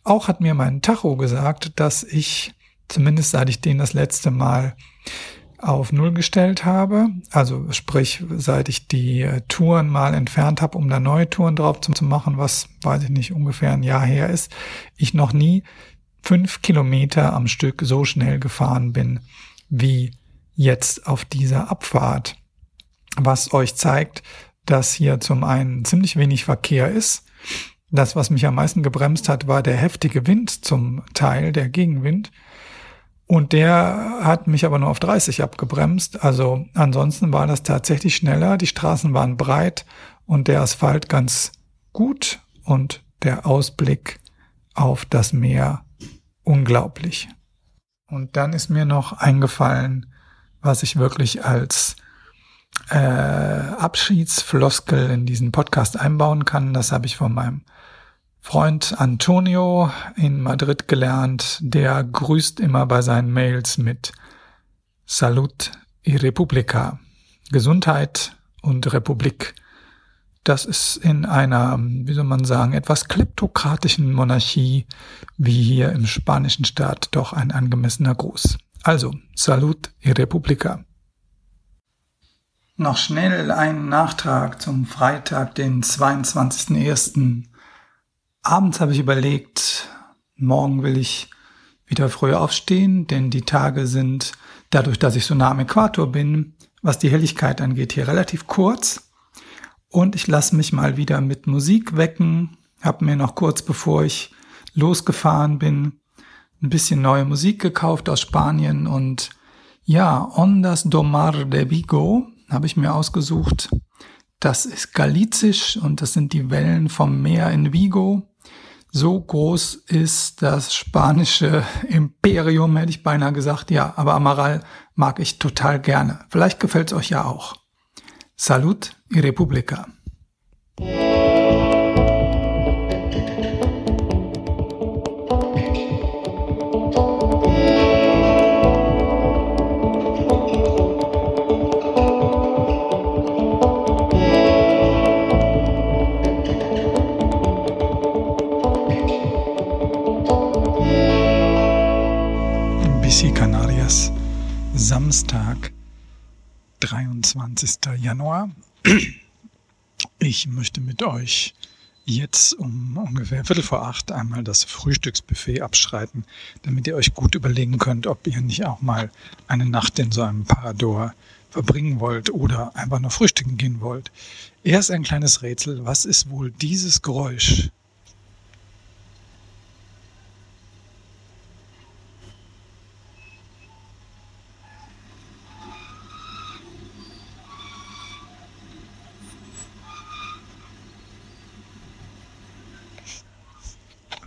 Auch hat mir mein Tacho gesagt, dass ich, zumindest seit ich den das letzte Mal auf Null gestellt habe, also sprich, seit ich die äh, Touren mal entfernt habe, um da neue Touren drauf zu machen, was, weiß ich nicht, ungefähr ein Jahr her ist, ich noch nie fünf Kilometer am Stück so schnell gefahren bin wie jetzt auf dieser Abfahrt. Was euch zeigt, dass hier zum einen ziemlich wenig Verkehr ist. Das, was mich am meisten gebremst hat, war der heftige Wind zum Teil, der Gegenwind. Und der hat mich aber nur auf 30 abgebremst. Also ansonsten war das tatsächlich schneller. Die Straßen waren breit und der Asphalt ganz gut und der Ausblick auf das Meer unglaublich. Und dann ist mir noch eingefallen, was ich wirklich als äh, Abschiedsfloskel in diesen Podcast einbauen kann. Das habe ich von meinem Freund Antonio in Madrid gelernt, der grüßt immer bei seinen Mails mit Salut y Republica. Gesundheit und Republik. Das ist in einer, wie soll man sagen, etwas kleptokratischen Monarchie wie hier im spanischen Staat doch ein angemessener Gruß. Also, Salut y Republica. Noch schnell ein Nachtrag zum Freitag, den 22.01 abends habe ich überlegt, morgen will ich wieder früher aufstehen, denn die Tage sind, dadurch, dass ich so nah am Äquator bin, was die Helligkeit angeht, hier relativ kurz. Und ich lasse mich mal wieder mit Musik wecken, habe mir noch kurz bevor ich losgefahren bin, ein bisschen neue Musik gekauft aus Spanien und ja, Ondas do Mar de Vigo habe ich mir ausgesucht. Das ist galizisch und das sind die Wellen vom Meer in Vigo. So groß ist das spanische Imperium, hätte ich beinahe gesagt. Ja, aber Amaral mag ich total gerne. Vielleicht gefällt es euch ja auch. Salut y 23. Januar. Ich möchte mit euch jetzt um ungefähr Viertel vor acht einmal das Frühstücksbuffet abschreiten, damit ihr euch gut überlegen könnt, ob ihr nicht auch mal eine Nacht in so einem Parador verbringen wollt oder einfach nur frühstücken gehen wollt. Erst ein kleines Rätsel. Was ist wohl dieses Geräusch?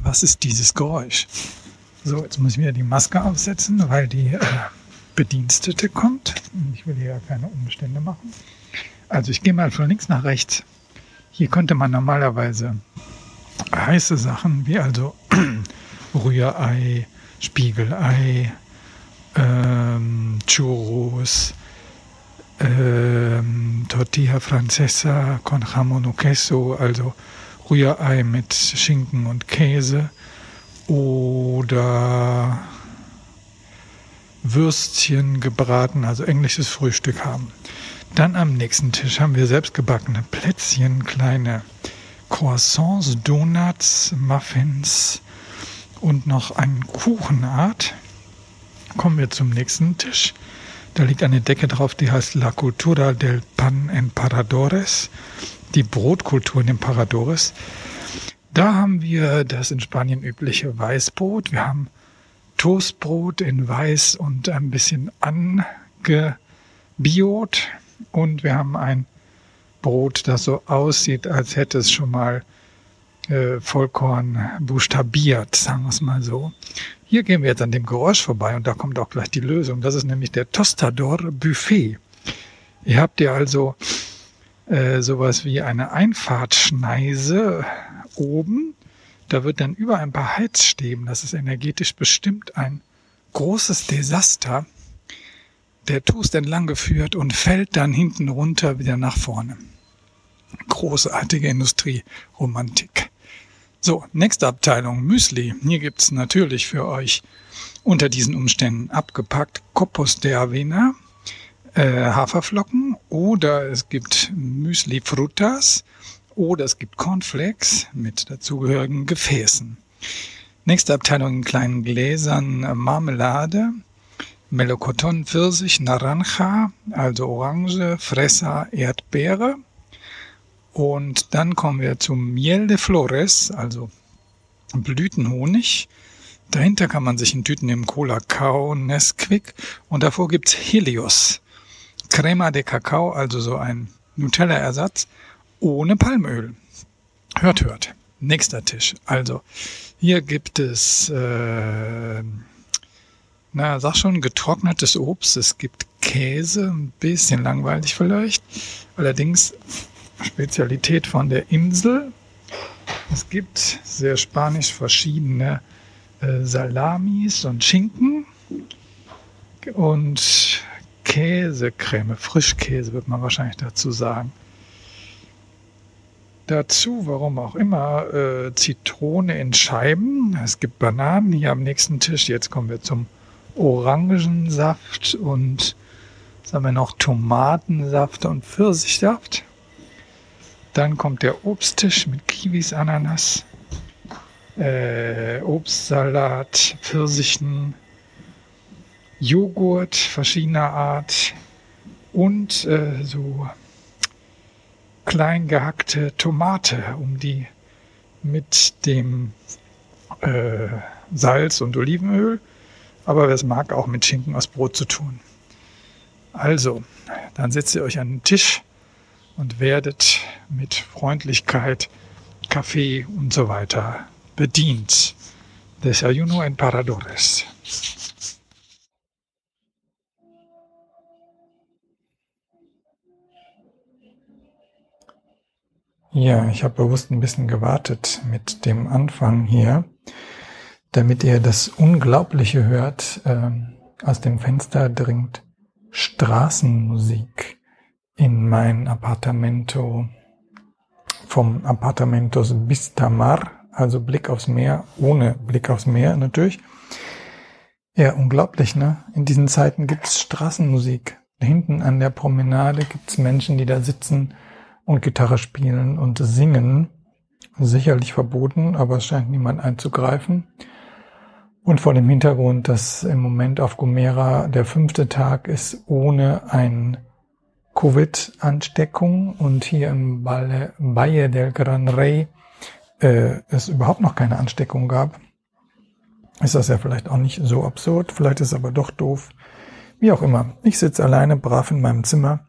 Was ist dieses Geräusch? So, jetzt muss ich wieder die Maske aufsetzen, weil die äh, Bedienstete kommt. Ich will hier ja keine Umstände machen. Also ich gehe mal von links nach rechts. Hier könnte man normalerweise heiße Sachen wie also Rührei, Spiegelei, ähm, Churros, ähm, Tortilla Francesa con jamón o queso, also Rührei mit Schinken und Käse oder Würstchen gebraten, also englisches Frühstück haben. Dann am nächsten Tisch haben wir selbstgebackene Plätzchen, kleine Croissants, Donuts, Muffins und noch eine Kuchenart. Kommen wir zum nächsten Tisch. Da liegt eine Decke drauf, die heißt La Cultura del Pan en Paradores die Brotkultur in den Paradores. Da haben wir das in Spanien übliche Weißbrot. Wir haben Toastbrot in Weiß und ein bisschen angebiot. Und wir haben ein Brot, das so aussieht, als hätte es schon mal äh, Vollkorn buchstabiert, sagen wir es mal so. Hier gehen wir jetzt an dem Geräusch vorbei und da kommt auch gleich die Lösung. Das ist nämlich der Tostador Buffet. Ihr habt ja also äh, sowas wie eine Einfahrtschneise oben. Da wird dann über ein paar Heizstäben, das ist energetisch bestimmt ein großes Desaster, der Toast entlang geführt und fällt dann hinten runter wieder nach vorne. Großartige Industrieromantik. So, nächste Abteilung, Müsli. Hier gibt's natürlich für euch unter diesen Umständen abgepackt Kopos de Avena, äh, Haferflocken oder es gibt Müsli Frutas oder es gibt Cornflakes mit dazugehörigen Gefäßen. Nächste Abteilung in kleinen Gläsern Marmelade, Melocoton, Pfirsich, Naranja, also Orange, Fresa, Erdbeere. Und dann kommen wir zum Miel de Flores, also Blütenhonig. Dahinter kann man sich in Tüten nehmen Cola Kao, Nesquik und davor gibt's Helios. Crema de Cacao, also so ein Nutella-Ersatz ohne Palmöl. Hört, hört. Nächster Tisch. Also hier gibt es, äh, na, sag schon, getrocknetes Obst. Es gibt Käse, ein bisschen langweilig vielleicht. Allerdings Spezialität von der Insel. Es gibt sehr spanisch verschiedene äh, Salamis und Schinken und Käsecreme, Frischkäse wird man wahrscheinlich dazu sagen. Dazu, warum auch immer, äh, Zitrone in Scheiben. Es gibt Bananen hier am nächsten Tisch. Jetzt kommen wir zum Orangensaft und was haben wir noch? Tomatensaft und Pfirsichsaft. Dann kommt der Obsttisch mit Kiwis, Ananas, äh, Obstsalat, Pfirsichen, Joghurt verschiedener Art und äh, so klein gehackte Tomate, um die mit dem äh, Salz und Olivenöl, aber wer es mag, auch mit Schinken aus Brot zu tun. Also, dann setzt ihr euch an den Tisch und werdet mit Freundlichkeit, Kaffee und so weiter bedient. Desayuno en Paradores. Ja, ich habe bewusst ein bisschen gewartet mit dem Anfang hier, damit ihr das Unglaubliche hört. Ähm, aus dem Fenster dringt Straßenmusik in mein Appartamento vom Appartamentos Bistamar, also Blick aufs Meer, ohne Blick aufs Meer natürlich. Ja, unglaublich, ne? In diesen Zeiten gibt's Straßenmusik. Hinten an der Promenade gibt's Menschen, die da sitzen und Gitarre spielen und singen. Sicherlich verboten, aber es scheint niemand einzugreifen. Und vor dem Hintergrund, dass im Moment auf Gomera der fünfte Tag ist ohne ein Covid-Ansteckung und hier im Valle, Valle del Gran Rey äh, es überhaupt noch keine Ansteckung gab, ist das ja vielleicht auch nicht so absurd. Vielleicht ist es aber doch doof. Wie auch immer. Ich sitze alleine brav in meinem Zimmer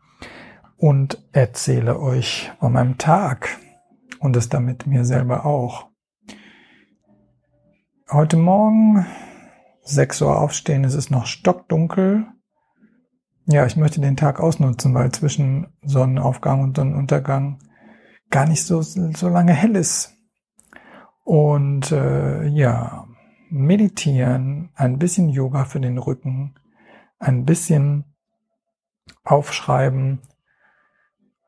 und erzähle euch von meinem Tag und es damit mir selber auch. Heute Morgen 6 Uhr aufstehen, es ist noch stockdunkel. Ja, ich möchte den Tag ausnutzen, weil zwischen Sonnenaufgang und Sonnenuntergang gar nicht so, so lange hell ist. Und äh, ja, meditieren, ein bisschen Yoga für den Rücken, ein bisschen aufschreiben,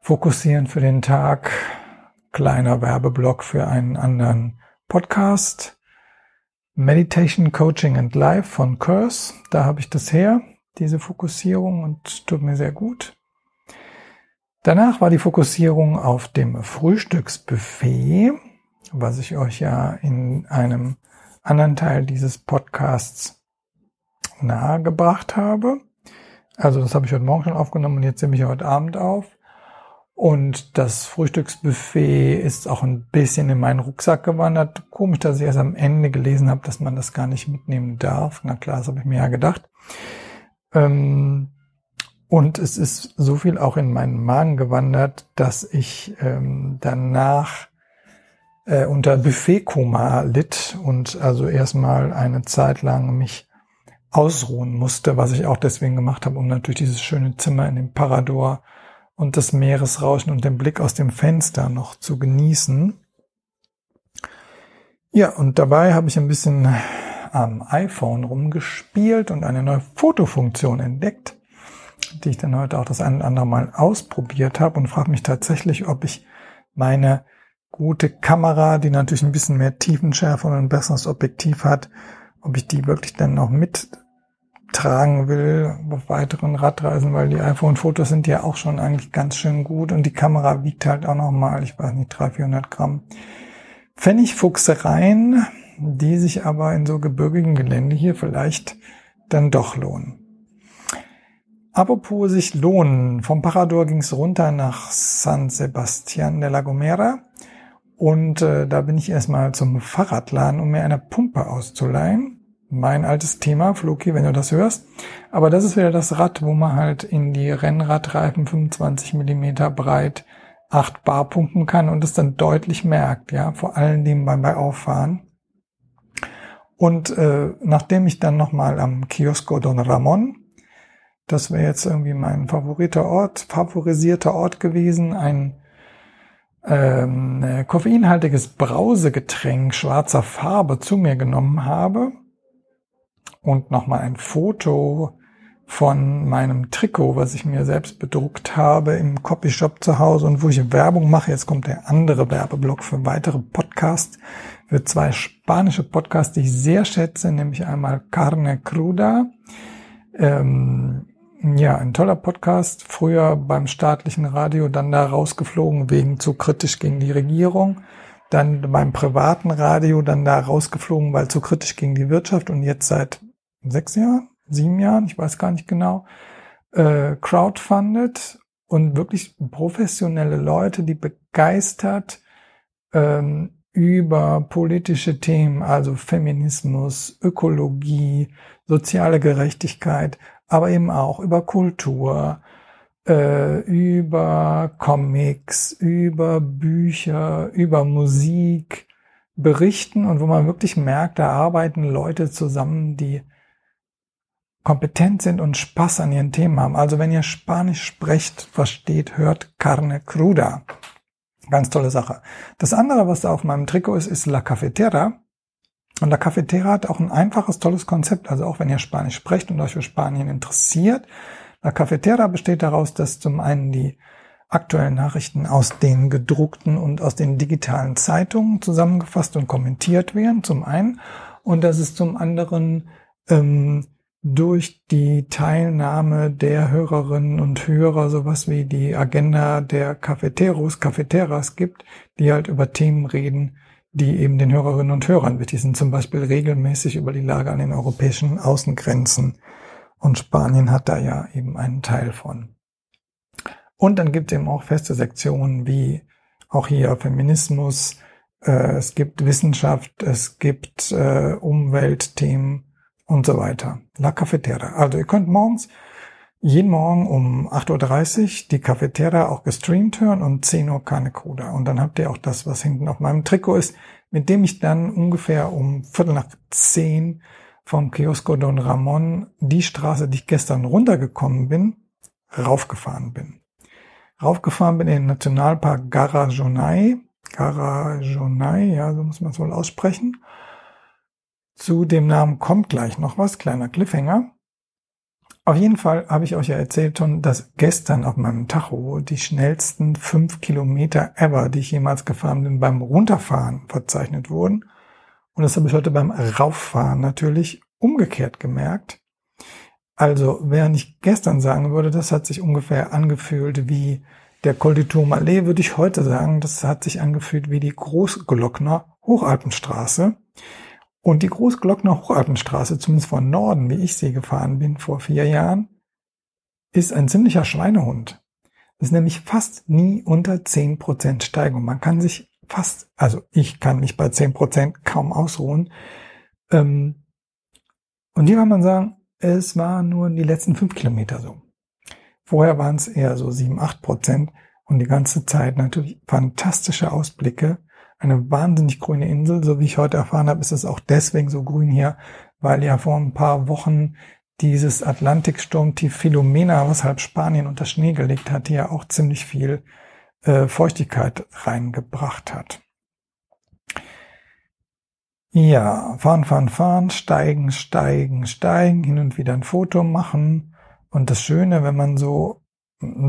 fokussieren für den Tag, kleiner Werbeblock für einen anderen Podcast, Meditation Coaching and Life von Curse, da habe ich das her, diese Fokussierung und tut mir sehr gut. Danach war die Fokussierung auf dem Frühstücksbuffet, was ich euch ja in einem anderen Teil dieses Podcasts nahegebracht habe. Also das habe ich heute Morgen schon aufgenommen und jetzt nehme ich heute Abend auf. Und das Frühstücksbuffet ist auch ein bisschen in meinen Rucksack gewandert. Komisch, dass ich erst am Ende gelesen habe, dass man das gar nicht mitnehmen darf. Na klar, das habe ich mir ja gedacht. Ähm, und es ist so viel auch in meinen Magen gewandert, dass ich ähm, danach äh, unter Buffetkoma litt und also erstmal eine Zeit lang mich ausruhen musste, was ich auch deswegen gemacht habe, um natürlich dieses schöne Zimmer in dem Parador und das Meeresrauschen und den Blick aus dem Fenster noch zu genießen. Ja, und dabei habe ich ein bisschen am iPhone rumgespielt und eine neue Fotofunktion entdeckt, die ich dann heute auch das ein oder andere Mal ausprobiert habe und frage mich tatsächlich, ob ich meine gute Kamera, die natürlich ein bisschen mehr Tiefenschärfe und ein besseres Objektiv hat, ob ich die wirklich dann noch mittragen will auf weiteren Radreisen, weil die iPhone-Fotos sind ja auch schon eigentlich ganz schön gut und die Kamera wiegt halt auch noch mal, ich weiß nicht, 300, 400 Gramm. Pfennigfuchsereien, die sich aber in so gebirgigen Gelände hier vielleicht dann doch lohnen. Apropos sich lohnen. Vom Parador ging es runter nach San Sebastian de la Gomera. Und äh, da bin ich erstmal zum Fahrradladen, um mir eine Pumpe auszuleihen. Mein altes Thema, Floki, wenn du das hörst. Aber das ist wieder das Rad, wo man halt in die Rennradreifen 25 Millimeter breit 8 Bar pumpen kann und es dann deutlich merkt, ja, vor allen Dingen beim bei Auffahren. Und äh, nachdem ich dann nochmal am Kiosco Don Ramon, das wäre jetzt irgendwie mein favoriter Ort, favorisierter Ort gewesen, ein ähm, äh, koffeinhaltiges Brausegetränk schwarzer Farbe zu mir genommen habe und nochmal ein Foto von meinem Trikot, was ich mir selbst bedruckt habe im Copyshop zu Hause und wo ich Werbung mache. Jetzt kommt der andere Werbeblock für weitere Podcasts, für zwei spanische Podcasts, die ich sehr schätze, nämlich einmal Carne Cruda. Ähm, ja, ein toller Podcast. Früher beim staatlichen Radio, dann da rausgeflogen wegen zu kritisch gegen die Regierung. Dann beim privaten Radio, dann da rausgeflogen, weil zu kritisch gegen die Wirtschaft und jetzt seit sechs Jahren, sieben Jahren, ich weiß gar nicht genau, äh, crowdfunded und wirklich professionelle Leute, die begeistert ähm, über politische Themen, also Feminismus, Ökologie, soziale Gerechtigkeit, aber eben auch über Kultur, äh, über Comics, über Bücher, über Musik berichten und wo man wirklich merkt, da arbeiten Leute zusammen, die kompetent sind und Spaß an ihren Themen haben. Also wenn ihr Spanisch sprecht, versteht, hört Carne Cruda. Ganz tolle Sache. Das andere, was da auf meinem Trikot ist, ist La Cafetera. Und La Cafetera hat auch ein einfaches, tolles Konzept. Also auch wenn ihr Spanisch sprecht und euch für Spanien interessiert. La Cafetera besteht daraus, dass zum einen die aktuellen Nachrichten aus den gedruckten und aus den digitalen Zeitungen zusammengefasst und kommentiert werden, zum einen. Und dass es zum anderen ähm, durch die Teilnahme der Hörerinnen und Hörer sowas wie die Agenda der Cafeteros, Cafeteras gibt, die halt über Themen reden, die eben den Hörerinnen und Hörern wichtig sind, zum Beispiel regelmäßig über die Lage an den europäischen Außengrenzen. Und Spanien hat da ja eben einen Teil von. Und dann gibt es eben auch feste Sektionen wie auch hier Feminismus, äh, es gibt Wissenschaft, es gibt äh, Umweltthemen, und so weiter. La Cafetera. Also ihr könnt morgens, jeden Morgen um 8.30 Uhr die Cafetera auch gestreamt hören und 10 Uhr keine Coda. Und dann habt ihr auch das, was hinten auf meinem Trikot ist, mit dem ich dann ungefähr um Viertel nach 10 vom Kiosco Don Ramon die Straße, die ich gestern runtergekommen bin, raufgefahren bin. Raufgefahren bin in den Nationalpark Garajonay. Garajonay, ja, so muss man es wohl aussprechen. Zu dem Namen kommt gleich noch was, kleiner Cliffhanger. Auf jeden Fall habe ich euch ja erzählt schon, dass gestern auf meinem Tacho die schnellsten fünf Kilometer ever, die ich jemals gefahren bin, beim Runterfahren verzeichnet wurden. Und das habe ich heute beim Rauffahren natürlich umgekehrt gemerkt. Also, während ich gestern sagen würde, das hat sich ungefähr angefühlt wie der Col du Tourmalet, würde ich heute sagen, das hat sich angefühlt wie die Großglockner Hochalpenstraße. Und die Großglockner Hochalpenstraße, zumindest von Norden, wie ich sie gefahren bin vor vier Jahren, ist ein ziemlicher Schweinehund. Das ist nämlich fast nie unter zehn Prozent Steigung. Man kann sich fast, also ich kann mich bei zehn Prozent kaum ausruhen. Ähm, und hier kann man sagen, es waren nur die letzten fünf Kilometer so. Vorher waren es eher so sieben, acht Prozent und die ganze Zeit natürlich fantastische Ausblicke eine wahnsinnig grüne Insel. So wie ich heute erfahren habe, ist es auch deswegen so grün hier, weil ja vor ein paar Wochen dieses Atlantiksturmtief Philomena, was halb Spanien unter Schnee gelegt hat, ja auch ziemlich viel äh, Feuchtigkeit reingebracht hat. Ja, fahren, fahren, fahren, steigen, steigen, steigen, hin und wieder ein Foto machen. Und das Schöne, wenn man so,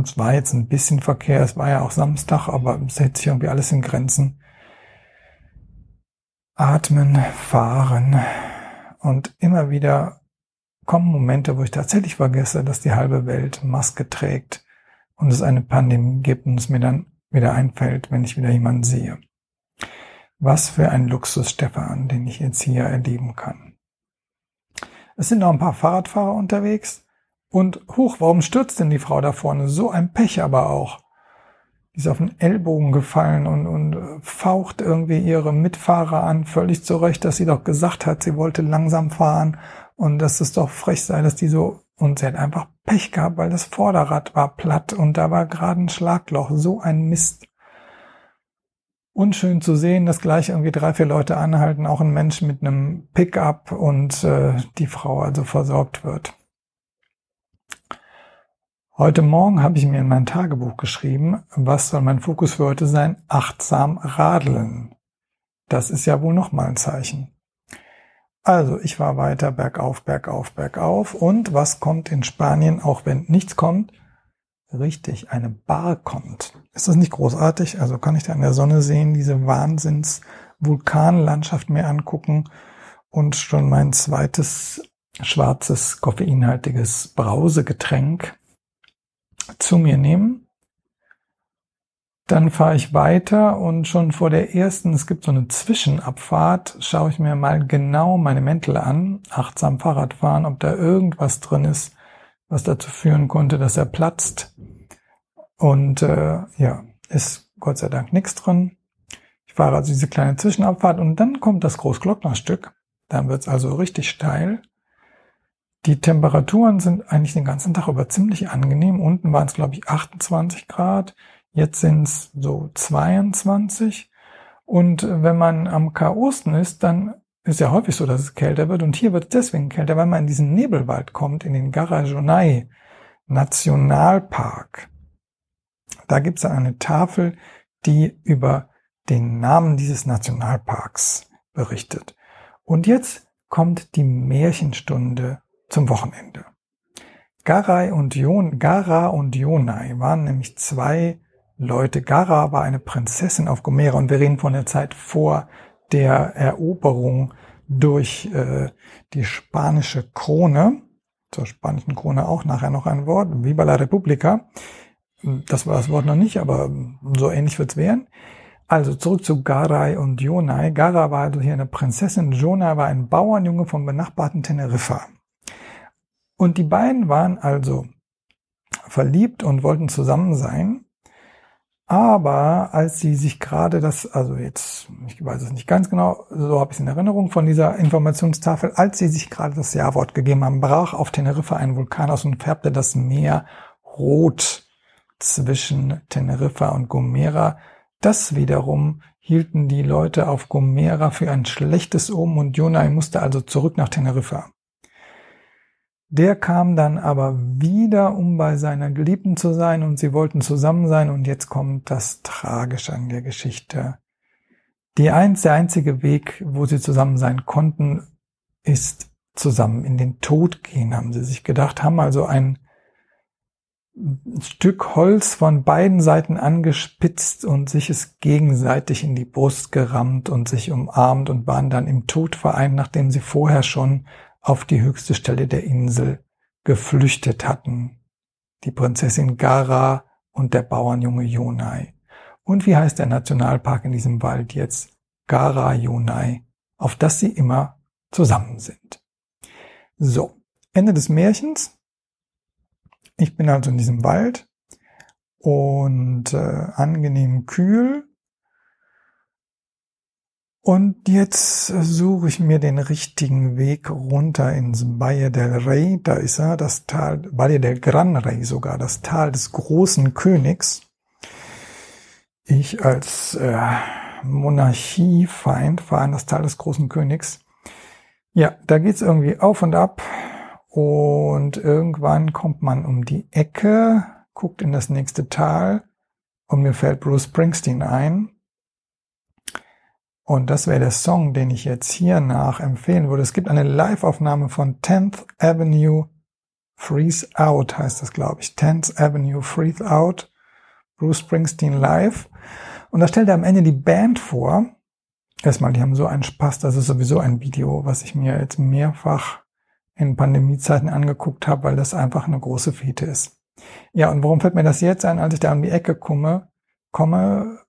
es war jetzt ein bisschen Verkehr, es war ja auch Samstag, aber es hält sich irgendwie alles in Grenzen atmen, fahren und immer wieder kommen Momente, wo ich tatsächlich vergesse, dass die halbe Welt Maske trägt und es eine Pandemie gibt und es mir dann wieder einfällt, wenn ich wieder jemanden sehe. Was für ein Luxus, Stefan, den ich jetzt hier erleben kann. Es sind noch ein paar Fahrradfahrer unterwegs und hoch, warum stürzt denn die Frau da vorne? So ein Pech aber auch. Die ist auf den Ellbogen gefallen und, und faucht irgendwie ihre Mitfahrer an, völlig zurecht, dass sie doch gesagt hat, sie wollte langsam fahren und dass es doch frech sei, dass die so, und sie hat einfach Pech gehabt, weil das Vorderrad war platt und da war gerade ein Schlagloch, so ein Mist. Unschön zu sehen, dass gleich irgendwie drei, vier Leute anhalten, auch ein Mensch mit einem Pickup und äh, die Frau also versorgt wird. Heute Morgen habe ich mir in mein Tagebuch geschrieben, was soll mein Fokus für heute sein? Achtsam radeln. Das ist ja wohl nochmal ein Zeichen. Also, ich war weiter bergauf, bergauf, bergauf. Und was kommt in Spanien, auch wenn nichts kommt? Richtig, eine Bar kommt. Ist das nicht großartig? Also kann ich da in der Sonne sehen, diese Wahnsinns Vulkanlandschaft mir angucken und schon mein zweites schwarzes koffeinhaltiges Brausegetränk zu mir nehmen. Dann fahre ich weiter und schon vor der ersten, es gibt so eine Zwischenabfahrt, schaue ich mir mal genau meine Mäntel an, achtsam Fahrrad fahren, ob da irgendwas drin ist, was dazu führen konnte, dass er platzt. Und äh, ja, ist Gott sei Dank nichts drin. Ich fahre also diese kleine Zwischenabfahrt und dann kommt das Großglocknerstück. Dann wird es also richtig steil. Die Temperaturen sind eigentlich den ganzen Tag über ziemlich angenehm. Unten waren es, glaube ich, 28 Grad. Jetzt sind es so 22. Und wenn man am K-Osten ist, dann ist ja häufig so, dass es kälter wird. Und hier wird es deswegen kälter, weil man in diesen Nebelwald kommt, in den Garajonai Nationalpark. Da gibt es eine Tafel, die über den Namen dieses Nationalparks berichtet. Und jetzt kommt die Märchenstunde zum Wochenende. Garai und Jon, Gara und Jonai waren nämlich zwei Leute. Gara war eine Prinzessin auf Gomera und wir reden von der Zeit vor der Eroberung durch äh, die spanische Krone. Zur spanischen Krone auch nachher noch ein Wort. Viva la Repubblica. Das war das Wort noch nicht, aber so ähnlich wird's werden. Also zurück zu Garai und Jonai. Gara war also hier eine Prinzessin, Jonai war ein Bauernjunge vom benachbarten Teneriffa. Und die beiden waren also verliebt und wollten zusammen sein. Aber als sie sich gerade das, also jetzt, ich weiß es nicht ganz genau, so habe ich es in Erinnerung von dieser Informationstafel, als sie sich gerade das Ja-Wort gegeben haben, brach auf Teneriffa ein Vulkan aus und färbte das Meer rot zwischen Teneriffa und Gomera. Das wiederum hielten die Leute auf Gomera für ein schlechtes Omen und Jonai musste also zurück nach Teneriffa. Der kam dann aber wieder, um bei seiner Geliebten zu sein und sie wollten zusammen sein und jetzt kommt das Tragische an der Geschichte. Die eins, der einzige Weg, wo sie zusammen sein konnten, ist zusammen in den Tod gehen, haben sie sich gedacht, haben also ein Stück Holz von beiden Seiten angespitzt und sich es gegenseitig in die Brust gerammt und sich umarmt und waren dann im Tod vereint, nachdem sie vorher schon auf die höchste Stelle der Insel geflüchtet hatten. Die Prinzessin Gara und der Bauernjunge Jonai. Und wie heißt der Nationalpark in diesem Wald jetzt? Gara Jonai, auf das sie immer zusammen sind. So, Ende des Märchens. Ich bin also in diesem Wald und äh, angenehm kühl und jetzt suche ich mir den richtigen Weg runter ins Valle del Rey. Da ist er, das Tal, Valle del Gran Rey sogar, das Tal des großen Königs. Ich als äh, Monarchiefeind fahre in das Tal des großen Königs. Ja, da geht's irgendwie auf und ab. Und irgendwann kommt man um die Ecke, guckt in das nächste Tal und mir fällt Bruce Springsteen ein und das wäre der Song, den ich jetzt hier nach empfehlen würde. Es gibt eine Live-Aufnahme von 10th Avenue Freeze Out, heißt das, glaube ich. 10th Avenue Freeze Out, Bruce Springsteen live. Und da stellt er am Ende die Band vor. erstmal, die haben so einen Spaß, das ist sowieso ein Video, was ich mir jetzt mehrfach in Pandemiezeiten angeguckt habe, weil das einfach eine große Fete ist. Ja, und warum fällt mir das jetzt ein, als ich da um die Ecke komme, komme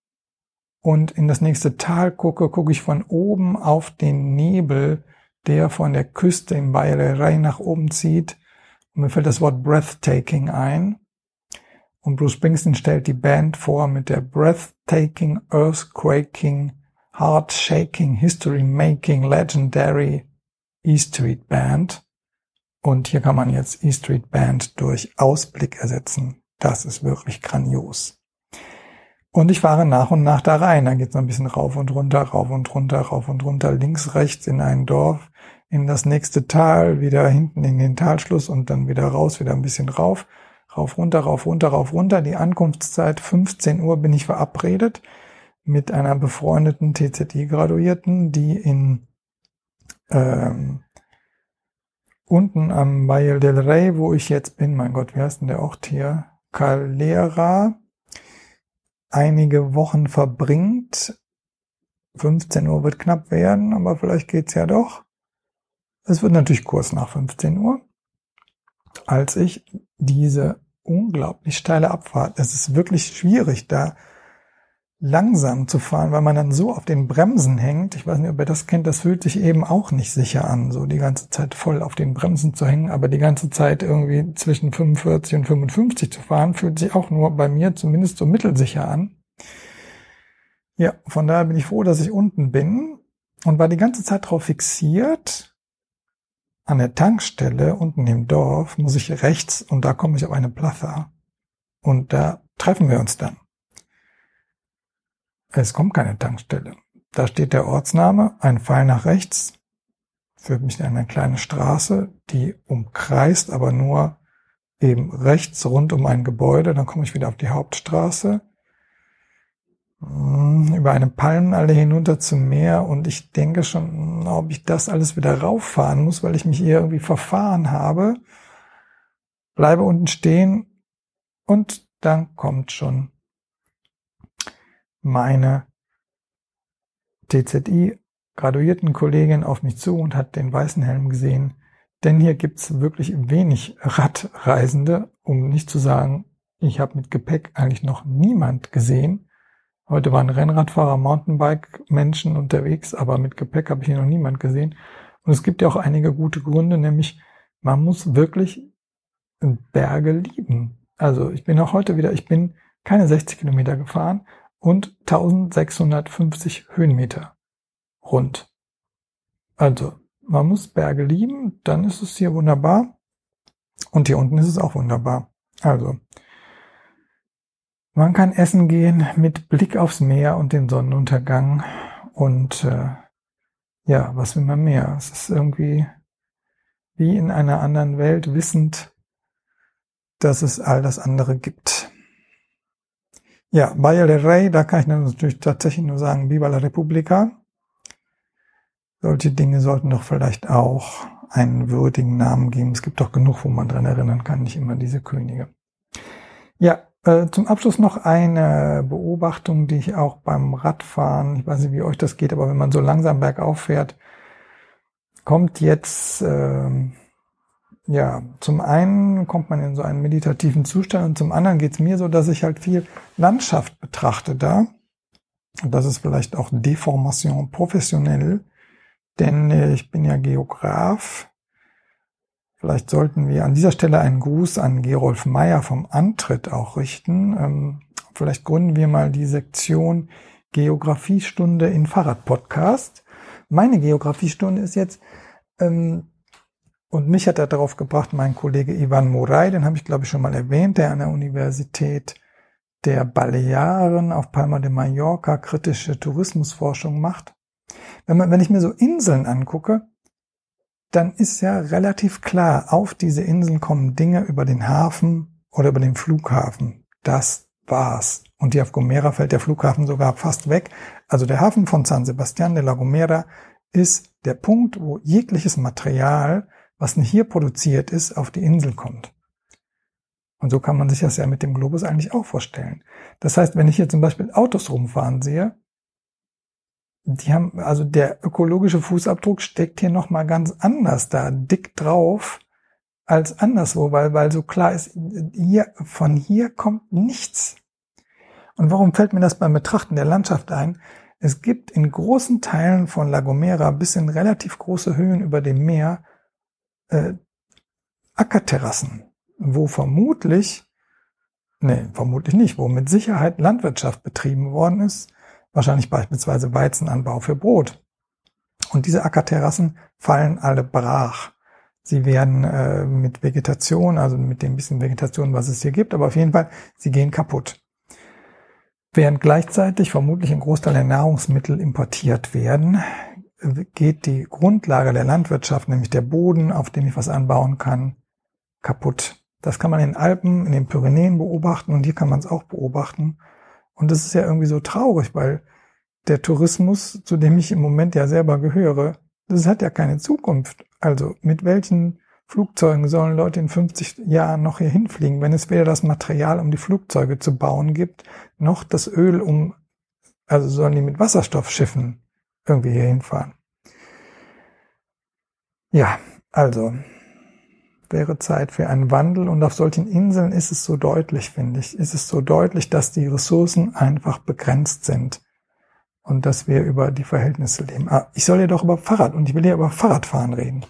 und in das nächste Tal gucke, gucke ich von oben auf den Nebel, der von der Küste im Bayerei nach oben zieht. Und mir fällt das Wort breathtaking ein. Und Bruce Springsteen stellt die Band vor mit der breathtaking, earthquaking, heart-shaking, history-making, legendary E Street Band. Und hier kann man jetzt E Street Band durch Ausblick ersetzen. Das ist wirklich grandios. Und ich fahre nach und nach da rein. Dann geht es ein bisschen rauf und runter, rauf und runter, rauf und runter, links, rechts in ein Dorf, in das nächste Tal, wieder hinten in den Talschluss und dann wieder raus, wieder ein bisschen rauf, rauf, runter, rauf, runter, rauf, runter. Die Ankunftszeit 15 Uhr bin ich verabredet mit einer befreundeten TZI-Graduierten, die in ähm, unten am Valle del Rey, wo ich jetzt bin, mein Gott, wie heißt denn der Ort hier? Calera, einige Wochen verbringt. 15 Uhr wird knapp werden, aber vielleicht geht's ja doch. Es wird natürlich kurz nach 15 Uhr, als ich diese unglaublich steile Abfahrt, es ist wirklich schwierig, da langsam zu fahren, weil man dann so auf den Bremsen hängt. Ich weiß nicht, ob ihr das kennt, das fühlt sich eben auch nicht sicher an, so die ganze Zeit voll auf den Bremsen zu hängen, aber die ganze Zeit irgendwie zwischen 45 und 55 zu fahren, fühlt sich auch nur bei mir zumindest so mittelsicher an. Ja, von daher bin ich froh, dass ich unten bin und war die ganze Zeit darauf fixiert, an der Tankstelle unten im Dorf muss ich rechts und da komme ich auf eine Plaza und da treffen wir uns dann. Es kommt keine Tankstelle. Da steht der Ortsname, ein Pfeil nach rechts, führt mich in eine kleine Straße, die umkreist aber nur eben rechts rund um ein Gebäude. Dann komme ich wieder auf die Hauptstraße, hm, über eine Palmenallee hinunter zum Meer und ich denke schon, ob ich das alles wieder rauffahren muss, weil ich mich hier irgendwie verfahren habe. Bleibe unten stehen und dann kommt schon meine TZI-Graduiertenkollegin auf mich zu und hat den weißen Helm gesehen. Denn hier gibt's wirklich wenig Radreisende, um nicht zu sagen, ich habe mit Gepäck eigentlich noch niemand gesehen. Heute waren Rennradfahrer, Mountainbike-Menschen unterwegs, aber mit Gepäck habe ich hier noch niemand gesehen. Und es gibt ja auch einige gute Gründe, nämlich man muss wirklich Berge lieben. Also ich bin auch heute wieder, ich bin keine 60 Kilometer gefahren, und 1650 Höhenmeter rund. Also, man muss Berge lieben, dann ist es hier wunderbar. Und hier unten ist es auch wunderbar. Also, man kann essen gehen mit Blick aufs Meer und den Sonnenuntergang. Und äh, ja, was will man mehr? Es ist irgendwie wie in einer anderen Welt, wissend, dass es all das andere gibt. Ja, Valle del Rey, da kann ich natürlich tatsächlich nur sagen, Viva la Repubblica. Solche Dinge sollten doch vielleicht auch einen würdigen Namen geben. Es gibt doch genug, wo man dran erinnern kann, nicht immer diese Könige. Ja, äh, zum Abschluss noch eine Beobachtung, die ich auch beim Radfahren, ich weiß nicht, wie euch das geht, aber wenn man so langsam bergauf fährt, kommt jetzt äh, ja, zum einen kommt man in so einen meditativen Zustand und zum anderen geht es mir so, dass ich halt viel Landschaft betrachte da. Und das ist vielleicht auch Deformation professionell, denn äh, ich bin ja Geograf. Vielleicht sollten wir an dieser Stelle einen Gruß an Gerolf Meyer vom Antritt auch richten. Ähm, vielleicht gründen wir mal die Sektion Geografiestunde in Fahrradpodcast. Meine Geografiestunde ist jetzt ähm, und mich hat er darauf gebracht, mein Kollege Ivan Moray, den habe ich glaube ich schon mal erwähnt, der an der Universität der Balearen auf Palma de Mallorca kritische Tourismusforschung macht. Wenn, man, wenn ich mir so Inseln angucke, dann ist ja relativ klar, auf diese Inseln kommen Dinge über den Hafen oder über den Flughafen. Das war's. Und hier auf Gomera fällt der Flughafen sogar fast weg. Also der Hafen von San Sebastián de la Gomera ist der Punkt, wo jegliches Material was hier produziert ist, auf die Insel kommt. Und so kann man sich das ja mit dem Globus eigentlich auch vorstellen. Das heißt, wenn ich hier zum Beispiel Autos rumfahren sehe, die haben, also der ökologische Fußabdruck steckt hier nochmal ganz anders da, dick drauf als anderswo, weil, weil so klar ist, hier, von hier kommt nichts. Und warum fällt mir das beim Betrachten der Landschaft ein? Es gibt in großen Teilen von La Gomera bis in relativ große Höhen über dem Meer äh, Ackerterrassen, wo vermutlich, nee, vermutlich nicht, wo mit Sicherheit Landwirtschaft betrieben worden ist, wahrscheinlich beispielsweise Weizenanbau für Brot. Und diese Ackerterrassen fallen alle brach. Sie werden äh, mit Vegetation, also mit dem bisschen Vegetation, was es hier gibt, aber auf jeden Fall, sie gehen kaputt. Während gleichzeitig vermutlich ein Großteil der Nahrungsmittel importiert werden, geht die Grundlage der Landwirtschaft, nämlich der Boden, auf dem ich was anbauen kann, kaputt. Das kann man in den Alpen, in den Pyrenäen beobachten und hier kann man es auch beobachten. Und das ist ja irgendwie so traurig, weil der Tourismus, zu dem ich im Moment ja selber gehöre, das hat ja keine Zukunft. Also mit welchen Flugzeugen sollen Leute in 50 Jahren noch hier hinfliegen, wenn es weder das Material, um die Flugzeuge zu bauen gibt, noch das Öl, um, also sollen die mit Wasserstoffschiffen irgendwie hier hinfahren. Ja, also wäre Zeit für einen Wandel und auf solchen Inseln ist es so deutlich, finde ich, ist es so deutlich, dass die Ressourcen einfach begrenzt sind und dass wir über die Verhältnisse leben. Ah, ich soll ja doch über Fahrrad und ich will ja über Fahrradfahren reden.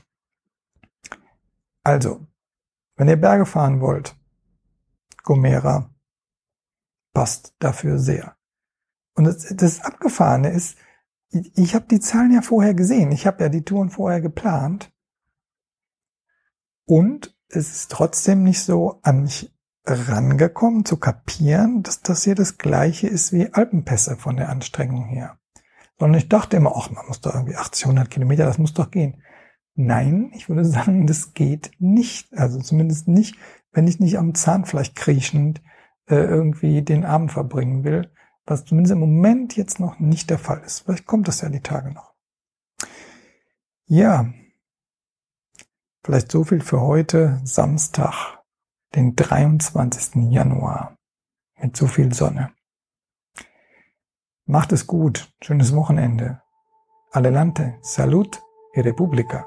Also, wenn ihr Berge fahren wollt, Gomera passt dafür sehr. Und das, das Abgefahrene ist, ich, ich habe die Zahlen ja vorher gesehen. Ich habe ja die Touren vorher geplant. Und es ist trotzdem nicht so an mich rangekommen zu kapieren, dass das hier das gleiche ist wie Alpenpässe von der Anstrengung her. Sondern ich dachte immer, ach, man muss doch irgendwie 80, 100 Kilometer, das muss doch gehen. Nein, ich würde sagen, das geht nicht. Also zumindest nicht, wenn ich nicht am Zahnfleisch kriechend äh, irgendwie den Abend verbringen will, was zumindest im Moment jetzt noch nicht der Fall ist. Vielleicht kommt das ja die Tage noch. Ja, vielleicht so viel für heute, Samstag, den 23. Januar, mit so viel Sonne. Macht es gut, schönes Wochenende. Adelante, Salud y República.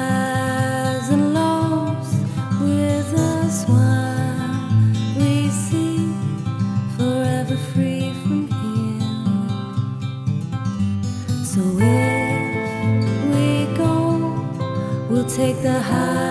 海。